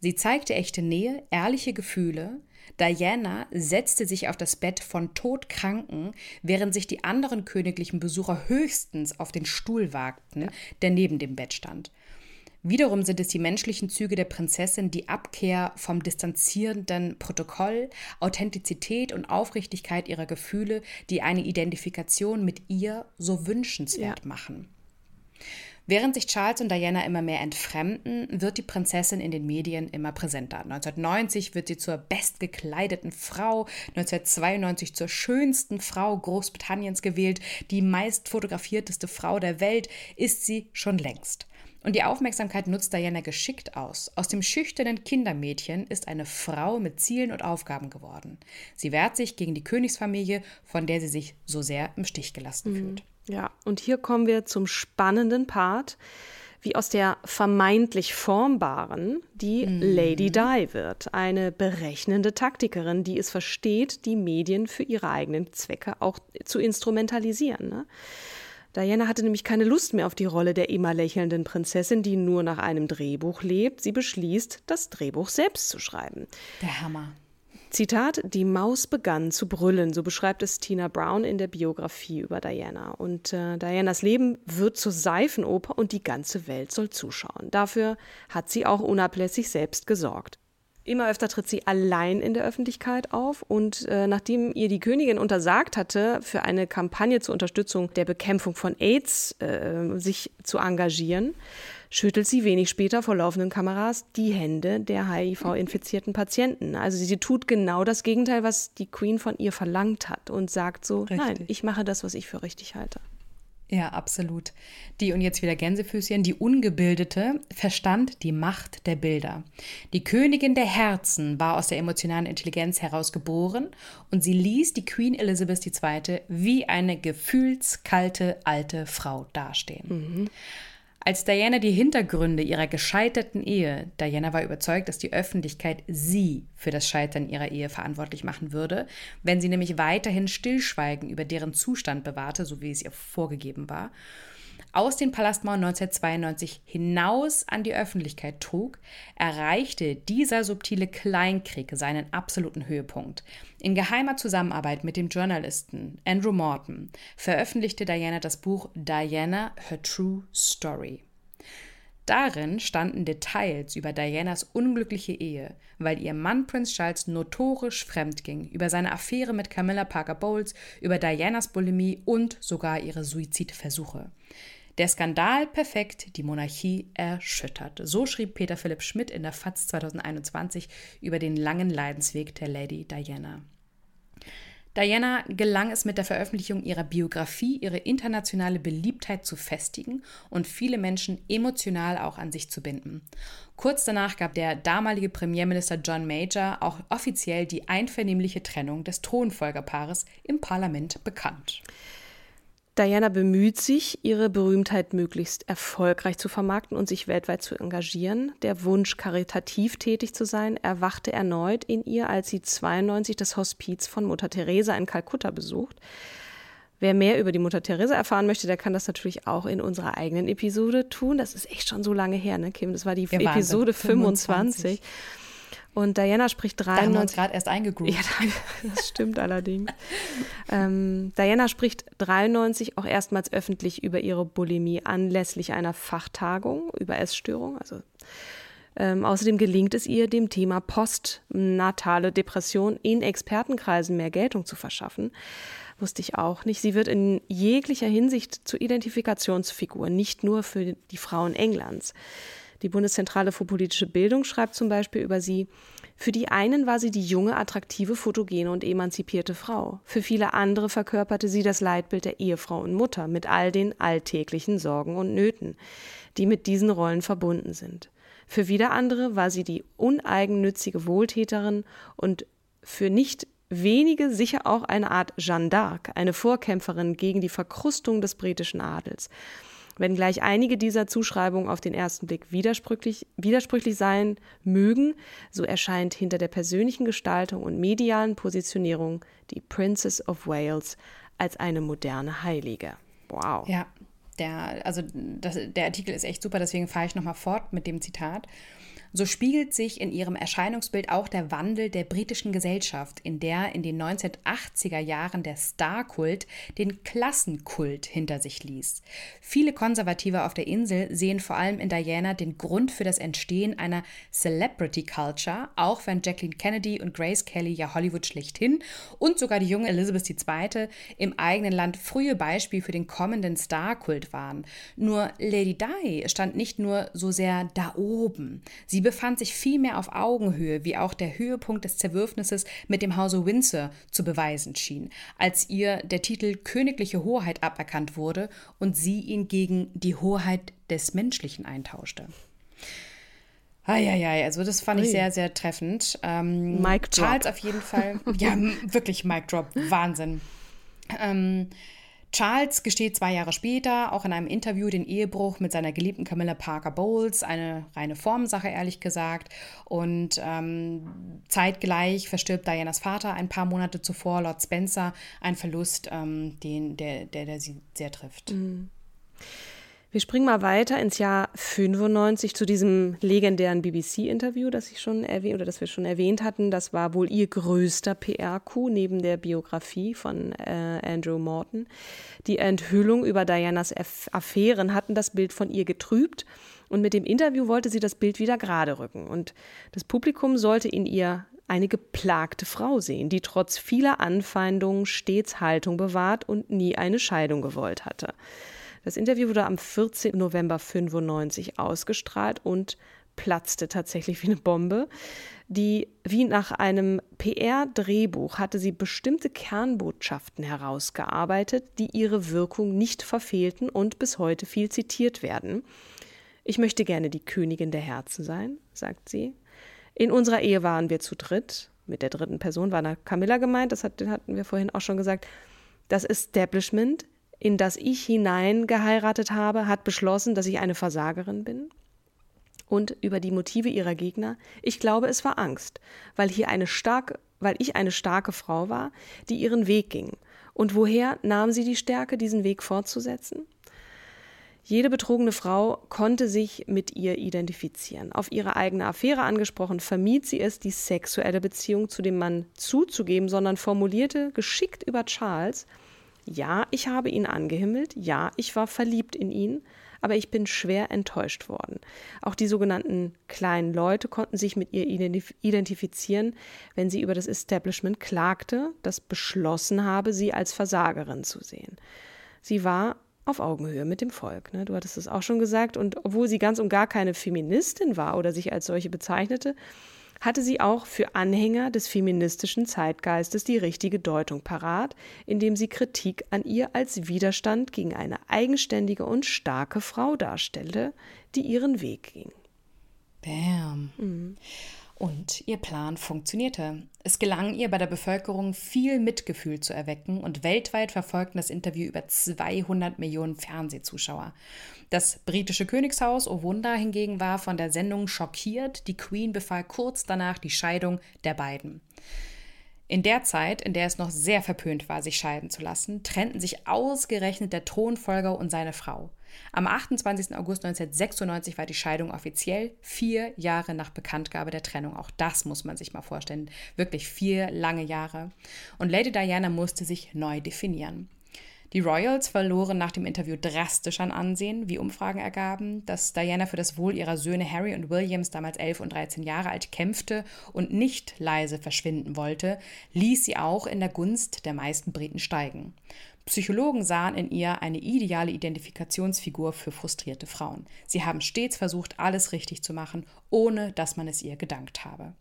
Sie zeigte echte Nähe, ehrliche Gefühle. Diana setzte sich auf das Bett von Todkranken, während sich die anderen königlichen Besucher höchstens auf den Stuhl wagten, der neben dem Bett stand. Wiederum sind es die menschlichen Züge der Prinzessin, die Abkehr vom distanzierenden Protokoll, Authentizität und Aufrichtigkeit ihrer Gefühle, die eine Identifikation mit ihr so wünschenswert ja. machen. Während sich Charles und Diana immer mehr entfremden, wird die Prinzessin in den Medien immer präsenter. 1990 wird sie zur bestgekleideten Frau, 1992 zur schönsten Frau Großbritanniens gewählt, die meist fotografierteste Frau der Welt ist sie schon längst. Und die Aufmerksamkeit nutzt Diana geschickt aus. Aus dem schüchternen Kindermädchen ist eine Frau mit Zielen und Aufgaben geworden. Sie wehrt sich gegen die Königsfamilie, von der sie sich so sehr im Stich gelassen mhm. fühlt. Ja, und hier kommen wir zum spannenden Part, wie aus der vermeintlich formbaren die mhm. Lady Di wird. Eine berechnende Taktikerin, die es versteht, die Medien für ihre eigenen Zwecke auch zu instrumentalisieren. Ne? Diana hatte nämlich keine Lust mehr auf die Rolle der immer lächelnden Prinzessin, die nur nach einem Drehbuch lebt. Sie beschließt, das Drehbuch selbst zu schreiben. Der Hammer. Zitat, die Maus begann zu brüllen, so beschreibt es Tina Brown in der Biografie über Diana. Und äh, Dianas Leben wird zur Seifenoper und die ganze Welt soll zuschauen. Dafür hat sie auch unablässig selbst gesorgt. Immer öfter tritt sie allein in der Öffentlichkeit auf und äh, nachdem ihr die Königin untersagt hatte, für eine Kampagne zur Unterstützung der Bekämpfung von AIDS äh, sich zu engagieren, schüttelt sie wenig später vor laufenden Kameras die Hände der HIV-infizierten Patienten. Also sie tut genau das Gegenteil, was die Queen von ihr verlangt hat und sagt so, richtig. nein, ich mache das, was ich für richtig halte. Ja, absolut. Die, und jetzt wieder Gänsefüßchen, die Ungebildete verstand die Macht der Bilder. Die Königin der Herzen war aus der emotionalen Intelligenz heraus geboren und sie ließ die Queen Elizabeth II. wie eine gefühlskalte alte Frau dastehen. Mhm. Als Diana die Hintergründe ihrer gescheiterten Ehe, Diana war überzeugt, dass die Öffentlichkeit sie für das Scheitern ihrer Ehe verantwortlich machen würde, wenn sie nämlich weiterhin Stillschweigen über deren Zustand bewahrte, so wie es ihr vorgegeben war, aus den Palastmauern 1992 hinaus an die Öffentlichkeit trug, erreichte dieser subtile Kleinkrieg seinen absoluten Höhepunkt. In geheimer Zusammenarbeit mit dem Journalisten Andrew Morton veröffentlichte Diana das Buch Diana Her True Story. Darin standen Details über Dianas unglückliche Ehe, weil ihr Mann Prince Charles notorisch fremd ging, über seine Affäre mit Camilla Parker Bowles, über Dianas Bulimie und sogar ihre Suizidversuche. Der Skandal perfekt, die Monarchie erschüttert. So schrieb Peter Philipp Schmidt in der FAZ 2021 über den langen Leidensweg der Lady Diana. Diana gelang es mit der Veröffentlichung ihrer Biografie, ihre internationale Beliebtheit zu festigen und viele Menschen emotional auch an sich zu binden. Kurz danach gab der damalige Premierminister John Major auch offiziell die einvernehmliche Trennung des Thronfolgerpaares im Parlament bekannt. Diana bemüht sich, ihre Berühmtheit möglichst erfolgreich zu vermarkten und sich weltweit zu engagieren. Der Wunsch, karitativ tätig zu sein, erwachte erneut in ihr, als sie 92 das Hospiz von Mutter Teresa in Kalkutta besucht. Wer mehr über die Mutter Teresa erfahren möchte, der kann das natürlich auch in unserer eigenen Episode tun. Das ist echt schon so lange her, ne, Kim? Das war die ja, Episode 25. 25. Und Diana spricht 93. Da haben wir uns gerade erst eingegroovt. Ja, das stimmt <laughs> allerdings. ähm, Diana spricht 93 auch erstmals öffentlich über ihre Bulimie anlässlich einer Fachtagung über Essstörung. Also ähm, außerdem gelingt es ihr, dem Thema postnatale Depression in Expertenkreisen mehr Geltung zu verschaffen. Wusste ich auch nicht. Sie wird in jeglicher Hinsicht zur Identifikationsfigur, nicht nur für die Frauen Englands. Die Bundeszentrale für politische Bildung schreibt zum Beispiel über sie, für die einen war sie die junge, attraktive, fotogene und emanzipierte Frau. Für viele andere verkörperte sie das Leitbild der Ehefrau und Mutter mit all den alltäglichen Sorgen und Nöten, die mit diesen Rollen verbunden sind. Für wieder andere war sie die uneigennützige Wohltäterin und für nicht wenige sicher auch eine Art Jeanne d'Arc, eine Vorkämpferin gegen die Verkrustung des britischen Adels. Wenngleich einige dieser Zuschreibungen auf den ersten Blick widersprüchlich, widersprüchlich sein mögen, so erscheint hinter der persönlichen Gestaltung und medialen Positionierung die Princess of Wales als eine moderne Heilige. Wow. Ja, der, also das, der Artikel ist echt super, deswegen fahre ich nochmal fort mit dem Zitat. So spiegelt sich in ihrem Erscheinungsbild auch der Wandel der britischen Gesellschaft, in der in den 1980er Jahren der Starkult den Klassenkult hinter sich ließ. Viele Konservative auf der Insel sehen vor allem in Diana den Grund für das Entstehen einer Celebrity Culture, auch wenn Jacqueline Kennedy und Grace Kelly ja Hollywood schlechthin und sogar die junge Elizabeth II. im eigenen Land frühe Beispiel für den kommenden Starkult waren. Nur Lady Di stand nicht nur so sehr da oben. Sie befand sich vielmehr auf Augenhöhe, wie auch der Höhepunkt des Zerwürfnisses mit dem Hause Windsor zu beweisen schien, als ihr der Titel königliche Hoheit aberkannt wurde und sie ihn gegen die Hoheit des Menschlichen eintauschte. Eieiei, also das fand ich sehr, sehr treffend. Ähm, Mike Charles auf jeden Fall. ja, wirklich Mic Drop. Wahnsinn. Ähm, Charles gesteht zwei Jahre später auch in einem Interview den Ehebruch mit seiner geliebten Camilla Parker Bowles, eine reine Formsache ehrlich gesagt. Und ähm, zeitgleich verstirbt Dianas Vater ein paar Monate zuvor, Lord Spencer, ein Verlust, ähm, den, der, der, der sie sehr trifft. Mhm. Wir springen mal weiter ins Jahr 95 zu diesem legendären BBC-Interview, das ich schon erwähnt oder das wir schon erwähnt hatten. Das war wohl ihr größter PR-Coup neben der Biografie von äh, Andrew Morton. Die Enthüllung über Dianas Affären hatten das Bild von ihr getrübt und mit dem Interview wollte sie das Bild wieder gerade rücken. Und das Publikum sollte in ihr eine geplagte Frau sehen, die trotz vieler Anfeindungen stets Haltung bewahrt und nie eine Scheidung gewollt hatte. Das Interview wurde am 14. November 95 ausgestrahlt und platzte tatsächlich wie eine Bombe. Die, wie nach einem PR-Drehbuch hatte sie bestimmte Kernbotschaften herausgearbeitet, die ihre Wirkung nicht verfehlten und bis heute viel zitiert werden. Ich möchte gerne die Königin der Herzen sein, sagt sie. In unserer Ehe waren wir zu dritt. Mit der dritten Person war da Camilla gemeint, das hatten wir vorhin auch schon gesagt. Das Establishment in das ich hinein geheiratet habe, hat beschlossen, dass ich eine Versagerin bin. Und über die Motive ihrer Gegner, ich glaube, es war Angst, weil hier eine starke, weil ich eine starke Frau war, die ihren Weg ging. Und woher nahm sie die Stärke, diesen Weg fortzusetzen? Jede betrogene Frau konnte sich mit ihr identifizieren. Auf ihre eigene Affäre angesprochen, vermied sie es, die sexuelle Beziehung zu dem Mann zuzugeben, sondern formulierte geschickt über Charles, ja, ich habe ihn angehimmelt, ja, ich war verliebt in ihn, aber ich bin schwer enttäuscht worden. Auch die sogenannten kleinen Leute konnten sich mit ihr identifizieren, wenn sie über das Establishment klagte, das beschlossen habe, sie als Versagerin zu sehen. Sie war auf Augenhöhe mit dem Volk. Ne? Du hattest es auch schon gesagt. Und obwohl sie ganz und gar keine Feministin war oder sich als solche bezeichnete, hatte sie auch für Anhänger des feministischen Zeitgeistes die richtige Deutung parat, indem sie Kritik an ihr als Widerstand gegen eine eigenständige und starke Frau darstellte, die ihren Weg ging. Bam. Mhm. Und ihr Plan funktionierte. Es gelang ihr bei der Bevölkerung viel Mitgefühl zu erwecken und weltweit verfolgten das Interview über 200 Millionen Fernsehzuschauer. Das britische Königshaus, oh Wunder, hingegen war von der Sendung schockiert. Die Queen befahl kurz danach die Scheidung der beiden. In der Zeit, in der es noch sehr verpönt war, sich scheiden zu lassen, trennten sich ausgerechnet der Thronfolger und seine Frau. Am 28. August 1996 war die Scheidung offiziell, vier Jahre nach Bekanntgabe der Trennung. Auch das muss man sich mal vorstellen. Wirklich vier lange Jahre. Und Lady Diana musste sich neu definieren. Die Royals verloren nach dem Interview drastisch an Ansehen, wie Umfragen ergaben, dass Diana für das Wohl ihrer Söhne Harry und Williams, damals 11 und 13 Jahre alt, kämpfte und nicht leise verschwinden wollte, ließ sie auch in der Gunst der meisten Briten steigen. Psychologen sahen in ihr eine ideale Identifikationsfigur für frustrierte Frauen. Sie haben stets versucht, alles richtig zu machen, ohne dass man es ihr gedankt habe.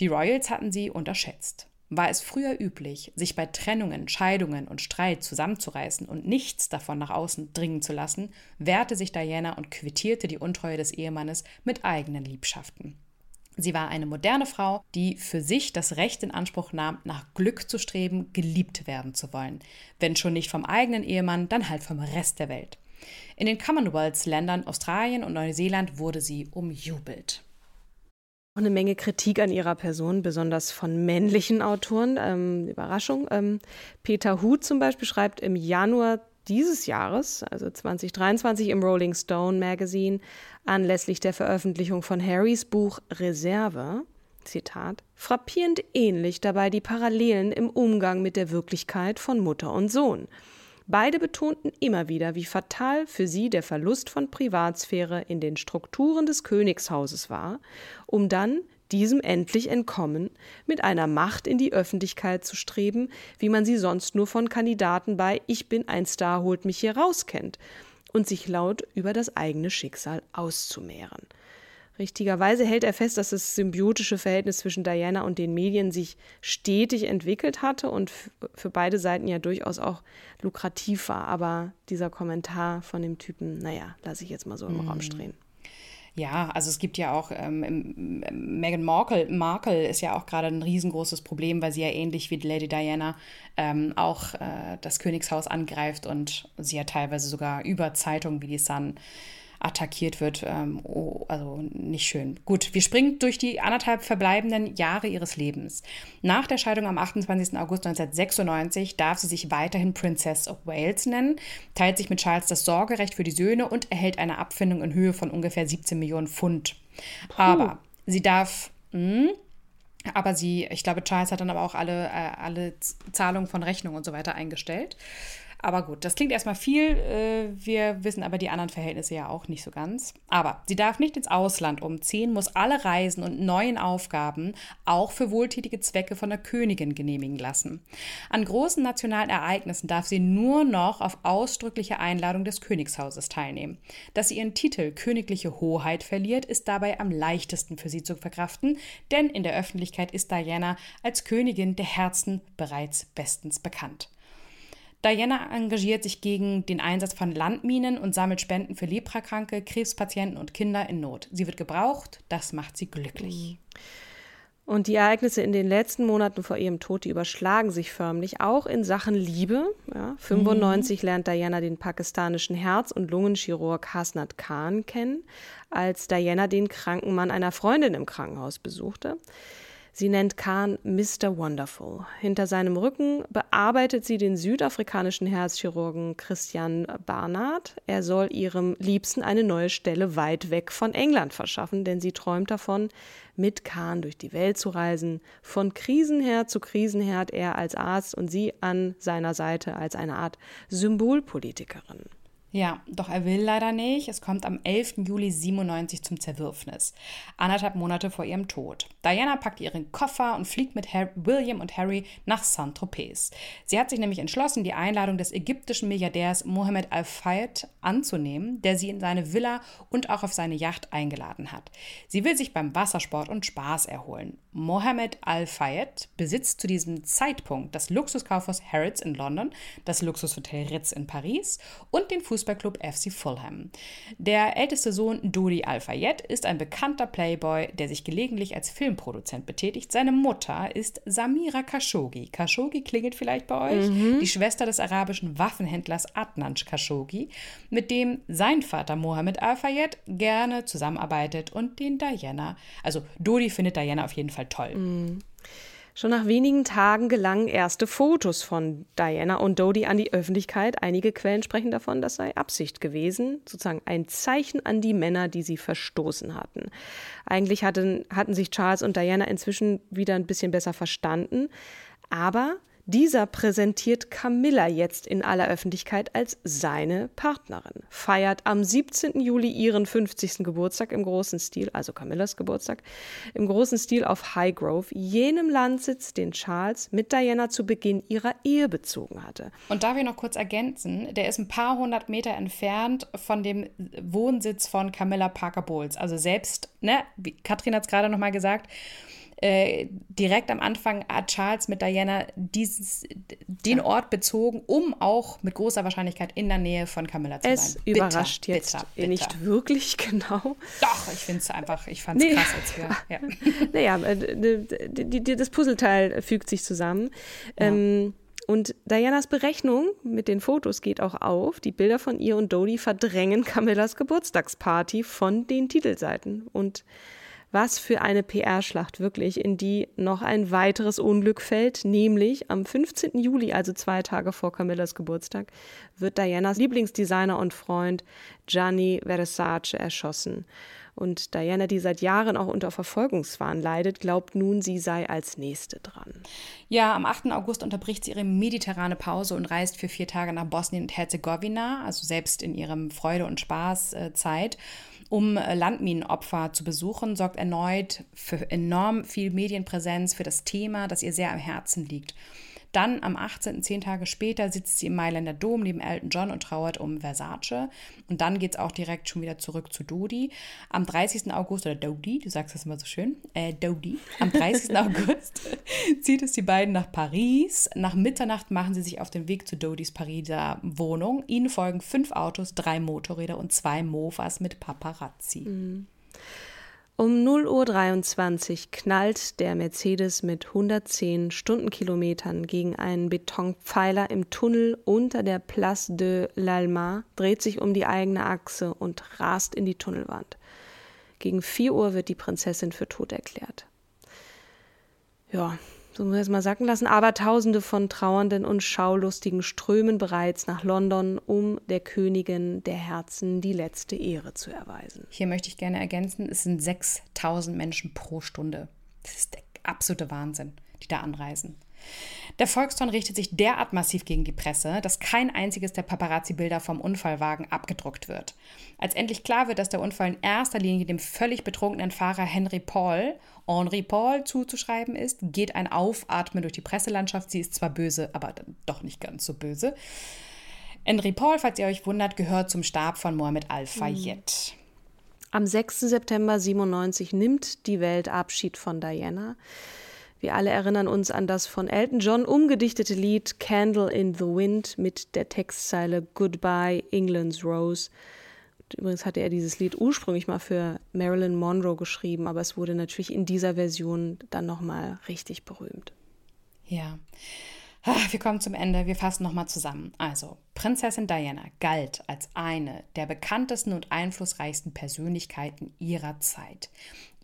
Die Royals hatten sie unterschätzt. War es früher üblich, sich bei Trennungen, Scheidungen und Streit zusammenzureißen und nichts davon nach außen dringen zu lassen, wehrte sich Diana und quittierte die Untreue des Ehemannes mit eigenen Liebschaften. Sie war eine moderne Frau, die für sich das Recht in Anspruch nahm, nach Glück zu streben, geliebt werden zu wollen. Wenn schon nicht vom eigenen Ehemann, dann halt vom Rest der Welt. In den Commonwealth-Ländern Australien und Neuseeland wurde sie umjubelt. Eine Menge Kritik an ihrer Person, besonders von männlichen Autoren. Ähm, Überraschung. Ähm, Peter Huth zum Beispiel schreibt im Januar dieses Jahres, also 2023 im Rolling Stone Magazine, anlässlich der Veröffentlichung von Harrys Buch Reserve, Zitat, frappierend ähnlich dabei die Parallelen im Umgang mit der Wirklichkeit von Mutter und Sohn. Beide betonten immer wieder, wie fatal für sie der Verlust von Privatsphäre in den Strukturen des Königshauses war, um dann diesem endlich entkommen, mit einer Macht in die Öffentlichkeit zu streben, wie man sie sonst nur von Kandidaten bei Ich bin ein Star, holt mich hier raus kennt, und sich laut über das eigene Schicksal auszumehren. Richtigerweise hält er fest, dass das symbiotische Verhältnis zwischen Diana und den Medien sich stetig entwickelt hatte und für beide Seiten ja durchaus auch lukrativ war. Aber dieser Kommentar von dem Typen, naja, lasse ich jetzt mal so im mm. Raum stehen. Ja, also es gibt ja auch, ähm, Meghan Markle, Markle ist ja auch gerade ein riesengroßes Problem, weil sie ja ähnlich wie Lady Diana ähm, auch äh, das Königshaus angreift und sie ja teilweise sogar über Zeitungen wie die Sun attackiert wird. Ähm, oh, also nicht schön. Gut, wir springen durch die anderthalb verbleibenden Jahre ihres Lebens. Nach der Scheidung am 28. August 1996 darf sie sich weiterhin Princess of Wales nennen, teilt sich mit Charles das Sorgerecht für die Söhne und erhält eine Abfindung in Höhe von ungefähr 17 Millionen Pfund. Puh. Aber sie darf. Mh, hm, aber sie, ich glaube, Charles hat dann aber auch alle, äh, alle Zahlungen von Rechnungen und so weiter eingestellt. Aber gut, das klingt erstmal viel. Äh, wir wissen aber die anderen Verhältnisse ja auch nicht so ganz. Aber sie darf nicht ins Ausland umziehen, muss alle Reisen und neuen Aufgaben auch für wohltätige Zwecke von der Königin genehmigen lassen. An großen nationalen Ereignissen darf sie nur noch auf ausdrückliche Einladung des Königshauses teilnehmen. Dass sie ihren Titel Königliche Hoheit verliert, ist dabei am leichtesten für sie zu verkraften, denn in der Öffentlichkeit ist Diana als Königin der Herzen bereits bestens bekannt. Diana engagiert sich gegen den Einsatz von Landminen und sammelt Spenden für Leprakranke, Krebspatienten und Kinder in Not. Sie wird gebraucht, das macht sie glücklich. Und die Ereignisse in den letzten Monaten vor ihrem Tod, die überschlagen sich förmlich, auch in Sachen Liebe. Ja, 95 mhm. lernt Diana den pakistanischen Herz- und Lungenchirurg Hasnat Khan kennen, als Diana den kranken Mann einer Freundin im Krankenhaus besuchte. Sie nennt Khan Mr. Wonderful. Hinter seinem Rücken bearbeitet sie den südafrikanischen Herzchirurgen Christian Barnard. Er soll ihrem Liebsten eine neue Stelle weit weg von England verschaffen, denn sie träumt davon, mit Khan durch die Welt zu reisen. Von Krisenherd zu Krisenherd, er als Arzt und sie an seiner Seite als eine Art Symbolpolitikerin. Ja, doch er will leider nicht. Es kommt am 11. Juli 97 zum Zerwürfnis, anderthalb Monate vor ihrem Tod. Diana packt ihren Koffer und fliegt mit Harry, William und Harry nach Saint-Tropez. Sie hat sich nämlich entschlossen, die Einladung des ägyptischen Milliardärs Mohammed Al-Fayed anzunehmen, der sie in seine Villa und auch auf seine Yacht eingeladen hat. Sie will sich beim Wassersport und Spaß erholen. Mohammed Al-Fayed besitzt zu diesem Zeitpunkt das Luxuskaufhaus Harrods in London, das Luxushotel Ritz in Paris und den Fußball Fußballclub FC Fulham. Der älteste Sohn Dodi Al-Fayed ist ein bekannter Playboy, der sich gelegentlich als Filmproduzent betätigt. Seine Mutter ist Samira Khashoggi. Khashoggi klingelt vielleicht bei euch. Mhm. Die Schwester des arabischen Waffenhändlers Adnan Khashoggi, mit dem sein Vater Mohammed Al-Fayed gerne zusammenarbeitet und den Diana, also Dodi findet Diana auf jeden Fall toll. Mhm. Schon nach wenigen Tagen gelangen erste Fotos von Diana und Dodie an die Öffentlichkeit. Einige Quellen sprechen davon, das sei Absicht gewesen, sozusagen ein Zeichen an die Männer, die sie verstoßen hatten. Eigentlich hatten, hatten sich Charles und Diana inzwischen wieder ein bisschen besser verstanden, aber dieser präsentiert Camilla jetzt in aller Öffentlichkeit als seine Partnerin, feiert am 17. Juli ihren 50. Geburtstag im großen Stil, also Camillas Geburtstag, im großen Stil auf Highgrove, jenem Landsitz, den Charles mit Diana zu Beginn ihrer Ehe bezogen hatte. Und darf ich noch kurz ergänzen, der ist ein paar hundert Meter entfernt von dem Wohnsitz von Camilla Parker Bowles. Also selbst, ne, wie Katrin hat es gerade noch mal gesagt, äh, direkt am Anfang hat Charles mit Diana dieses, den Ort bezogen, um auch mit großer Wahrscheinlichkeit in der Nähe von Camilla zu es sein. Es überrascht bitter, jetzt bitter, bitter. nicht wirklich <laughs> genau. Doch, ich finde es einfach, ich fand es nee. krass, als <laughs> wir. Ja. naja, äh, die, die, das Puzzleteil fügt sich zusammen. Ja. Ähm, und Dianas Berechnung mit den Fotos geht auch auf. Die Bilder von ihr und Dodie verdrängen Camillas Geburtstagsparty von den Titelseiten. Und Was für eine PR-Schlacht wirklich, in die noch ein weiteres Unglück fällt, nämlich am 15. Juli, also zwei Tage vor Camillas Geburtstag, wird Dianas Lieblingsdesigner und Freund Gianni Versace erschossen. Und Diana, die seit Jahren auch unter Verfolgungswahn leidet, glaubt nun, sie sei als Nächste dran. Ja, am 8. August unterbricht sie ihre mediterrane Pause und reist für vier Tage nach Bosnien und Herzegowina, also selbst in ihrem Freude- und Spaßzeit. Äh, um äh, Landminenopfer zu besuchen, sorgt erneut für enorm viel Medienpräsenz für das Thema, das ihr sehr am Herzen liegt. Dann am 18., zehn Tage später, sitzt sie im Mailänder Dom neben Elton John und trauert um Versace. Und dann geht es auch direkt schon wieder zurück zu Dodi. Am 30. August, oder Dodi, du sagst das immer so schön, äh, Dodi. Am 30. <laughs> August <laughs> zieht es die beiden nach Paris. Nach Mitternacht machen sie sich auf den Weg zu Dodis Pariser Wohnung. Ihnen folgen fünf Autos, drei Motorräder und zwei Mofas mit Paparazzi. Mhm. Um 0.23 Uhr knallt der Mercedes mit 110 Stundenkilometern gegen einen Betonpfeiler im Tunnel unter der Place de l'Alma, dreht sich um die eigene Achse und rast in die Tunnelwand. Gegen 4 Uhr wird die Prinzessin für tot erklärt. Ja, so muss ich es mal sacken lassen, aber Tausende von Trauernden und Schaulustigen strömen bereits nach London, um der Königin der Herzen die letzte Ehre zu erweisen. Hier möchte ich gerne ergänzen, es sind 6000 Menschen pro Stunde. Das ist der absolute Wahnsinn, die da anreisen. Der Volkston richtet sich derart massiv gegen die Presse, dass kein einziges der Paparazzi-Bilder vom Unfallwagen abgedruckt wird. Als endlich klar wird, dass der Unfall in erster Linie dem völlig betrunkenen Fahrer Henry Paul, Henri Paul, zuzuschreiben ist, geht ein Aufatmen durch die Presselandschaft. Sie ist zwar böse, aber doch nicht ganz so böse. Henri Paul, falls ihr euch wundert, gehört zum Stab von Mohammed Al-Fayed. Am 6. September 97 nimmt die Welt Abschied von Diana. Wir alle erinnern uns an das von Elton John umgedichtete Lied Candle in the Wind mit der Textzeile Goodbye England's Rose. Übrigens hatte er dieses Lied ursprünglich mal für Marilyn Monroe geschrieben, aber es wurde natürlich in dieser Version dann nochmal richtig berühmt. Ja. Ah, wir kommen zum Ende, wir fassen nochmal zusammen. Also, Prinzessin Diana galt als eine der bekanntesten und einflussreichsten Persönlichkeiten ihrer Zeit.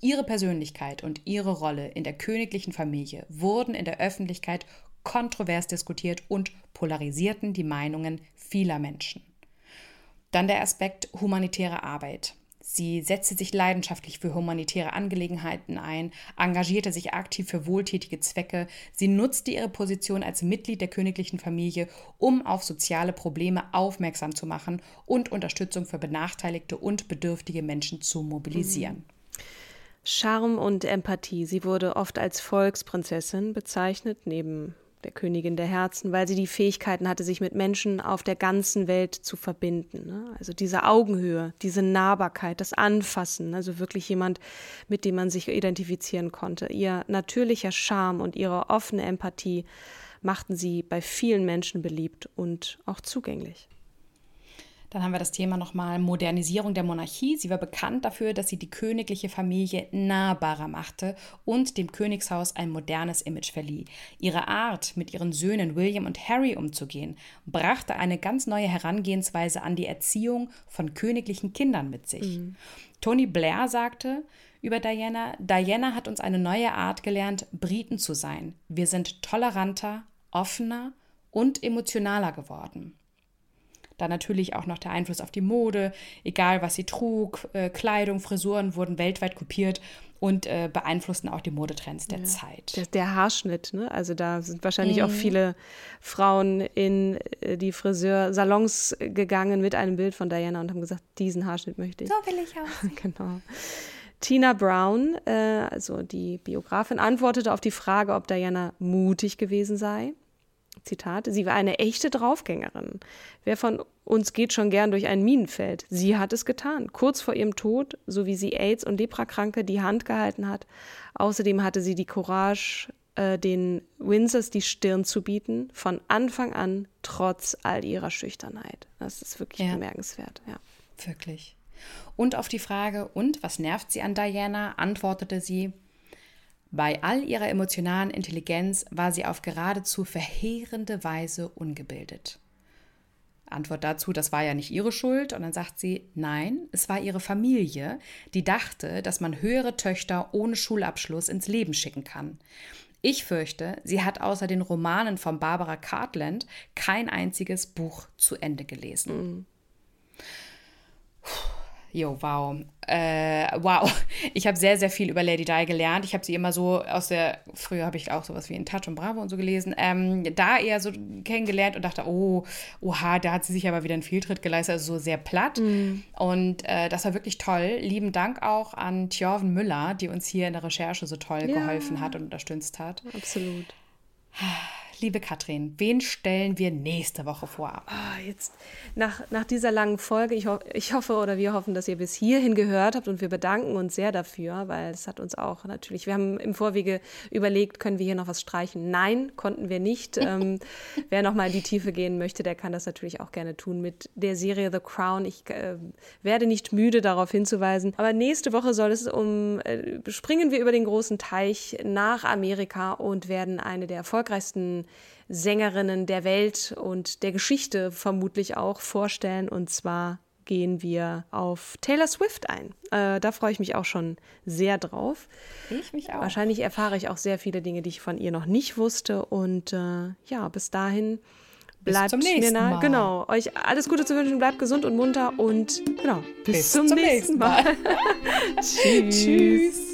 Ihre Persönlichkeit und ihre Rolle in der königlichen Familie wurden in der Öffentlichkeit kontrovers diskutiert und polarisierten die Meinungen vieler Menschen. Dann der Aspekt humanitäre Arbeit. Sie setzte sich leidenschaftlich für humanitäre Angelegenheiten ein, engagierte sich aktiv für wohltätige Zwecke. Sie nutzte ihre Position als Mitglied der königlichen Familie, um auf soziale Probleme aufmerksam zu machen und Unterstützung für benachteiligte und bedürftige Menschen zu mobilisieren. Charme und Empathie. Sie wurde oft als Volksprinzessin bezeichnet, neben der Königin der Herzen, weil sie die Fähigkeiten hatte, sich mit Menschen auf der ganzen Welt zu verbinden. Ne? Also diese Augenhöhe, diese Nahbarkeit, das Anfassen, also wirklich jemand, mit dem man sich identifizieren konnte. Ihr natürlicher Charme und ihre offene Empathie machten sie bei vielen Menschen beliebt und auch zugänglich. Dann haben wir das Thema nochmal Modernisierung der Monarchie. Sie war bekannt dafür, dass sie die königliche Familie nahbarer machte und dem Königshaus ein modernes Image verlieh. Ihre Art, mit ihren Söhnen William und Harry umzugehen, brachte eine ganz neue Herangehensweise an die Erziehung von königlichen Kindern mit sich. Mhm. Tony Blair sagte, über Diana. Diana hat uns eine neue Art gelernt, Briten zu sein. Wir sind toleranter, offener und emotionaler geworden. Dann natürlich auch noch der Einfluss auf die Mode, egal was sie trug, äh, Kleidung, Frisuren wurden weltweit kopiert und äh, beeinflussten auch die Modetrends der ja. Zeit. Der, der, Haarschnitt, ne? Also da sind wahrscheinlich mhm. auch viele Frauen in äh, die Friseursalons gegangen mit einem Bild von Diana und haben gesagt, diesen Haarschnitt möchte ich. So will ich <laughs> auch. genau. Tina Brown, äh, also die Biografin, antwortete auf die Frage, ob Diana mutig gewesen sei. Zitat, sie war eine echte Draufgängerin. Wer von uns geht schon gern durch ein Minenfeld? Sie hat es getan, kurz vor ihrem Tod, so wie sie AIDS- und Leprakranke die Hand gehalten hat. Außerdem hatte sie die Courage, äh, den Windsors die Stirn zu bieten, von Anfang an, trotz all ihrer Schüchternheit. Das ist wirklich ja. bemerkenswert, ja. Wirklich. Und auf die Frage, und was nervt sie an Diana, antwortete sie, bei all ihrer emotionalen Intelligenz war sie auf geradezu verheerende Weise ungebildet. Antwort dazu, das war ja nicht ihre Schuld. Und dann sagt sie, nein, es war ihre Familie, die dachte, dass man höhere Töchter ohne Schulabschluss ins Leben schicken kann. Ich fürchte, sie hat außer den Romanen von Barbara Cartland kein einziges Buch zu Ende gelesen. Mhm. Jo, wow. Äh, wow. <laughs> Ich habe sehr, sehr viel über Lady Di gelernt. Ich habe sie immer so aus der, früher habe ich auch sowas wie in Touch und Bravo und so gelesen, ähm, da eher so kennengelernt und dachte, oh, oha, da hat sie sich aber wieder einen Fehltritt geleistet, also so sehr platt. Mhm. Und äh, das war wirklich toll. Lieben Dank auch an Thjorven Müller, die uns hier in der Recherche so toll ja. geholfen hat und unterstützt hat. Absolut. <sighs> liebe Katrin, wen stellen wir nächste Woche vor? Ah, jetzt nach, nach dieser langen Folge, ich, ho ich hoffe oder wir hoffen, dass ihr bis hierhin gehört habt und wir bedanken uns sehr dafür, weil es hat uns auch natürlich, wir haben im Vorwege überlegt, können wir hier noch was streichen? Nein, konnten wir nicht. <laughs> ähm, wer noch mal in die Tiefe gehen möchte, der kann das natürlich auch gerne tun mit der Serie The Crown. Ich äh, werde nicht müde, darauf hinzuweisen. Aber nächste Woche soll es um, äh, springen wir über den großen Teich nach Amerika und werden eine der erfolgreichsten Sängerinnen der Welt und der Geschichte vermutlich auch vorstellen. Und zwar gehen wir auf Taylor Swift ein. Äh, da freue ich mich auch schon sehr drauf. Ich mich auch. Wahrscheinlich erfahre ich auch sehr viele Dinge, die ich von ihr noch nicht wusste. Und äh, ja, bis dahin bleibt bis mir nahe. Genau. Euch alles Gute zu wünschen, bleibt gesund und munter und genau. Bis, bis zum, zum, nächsten Mal. Mal. <laughs> <laughs> Tschüss. Tschüss.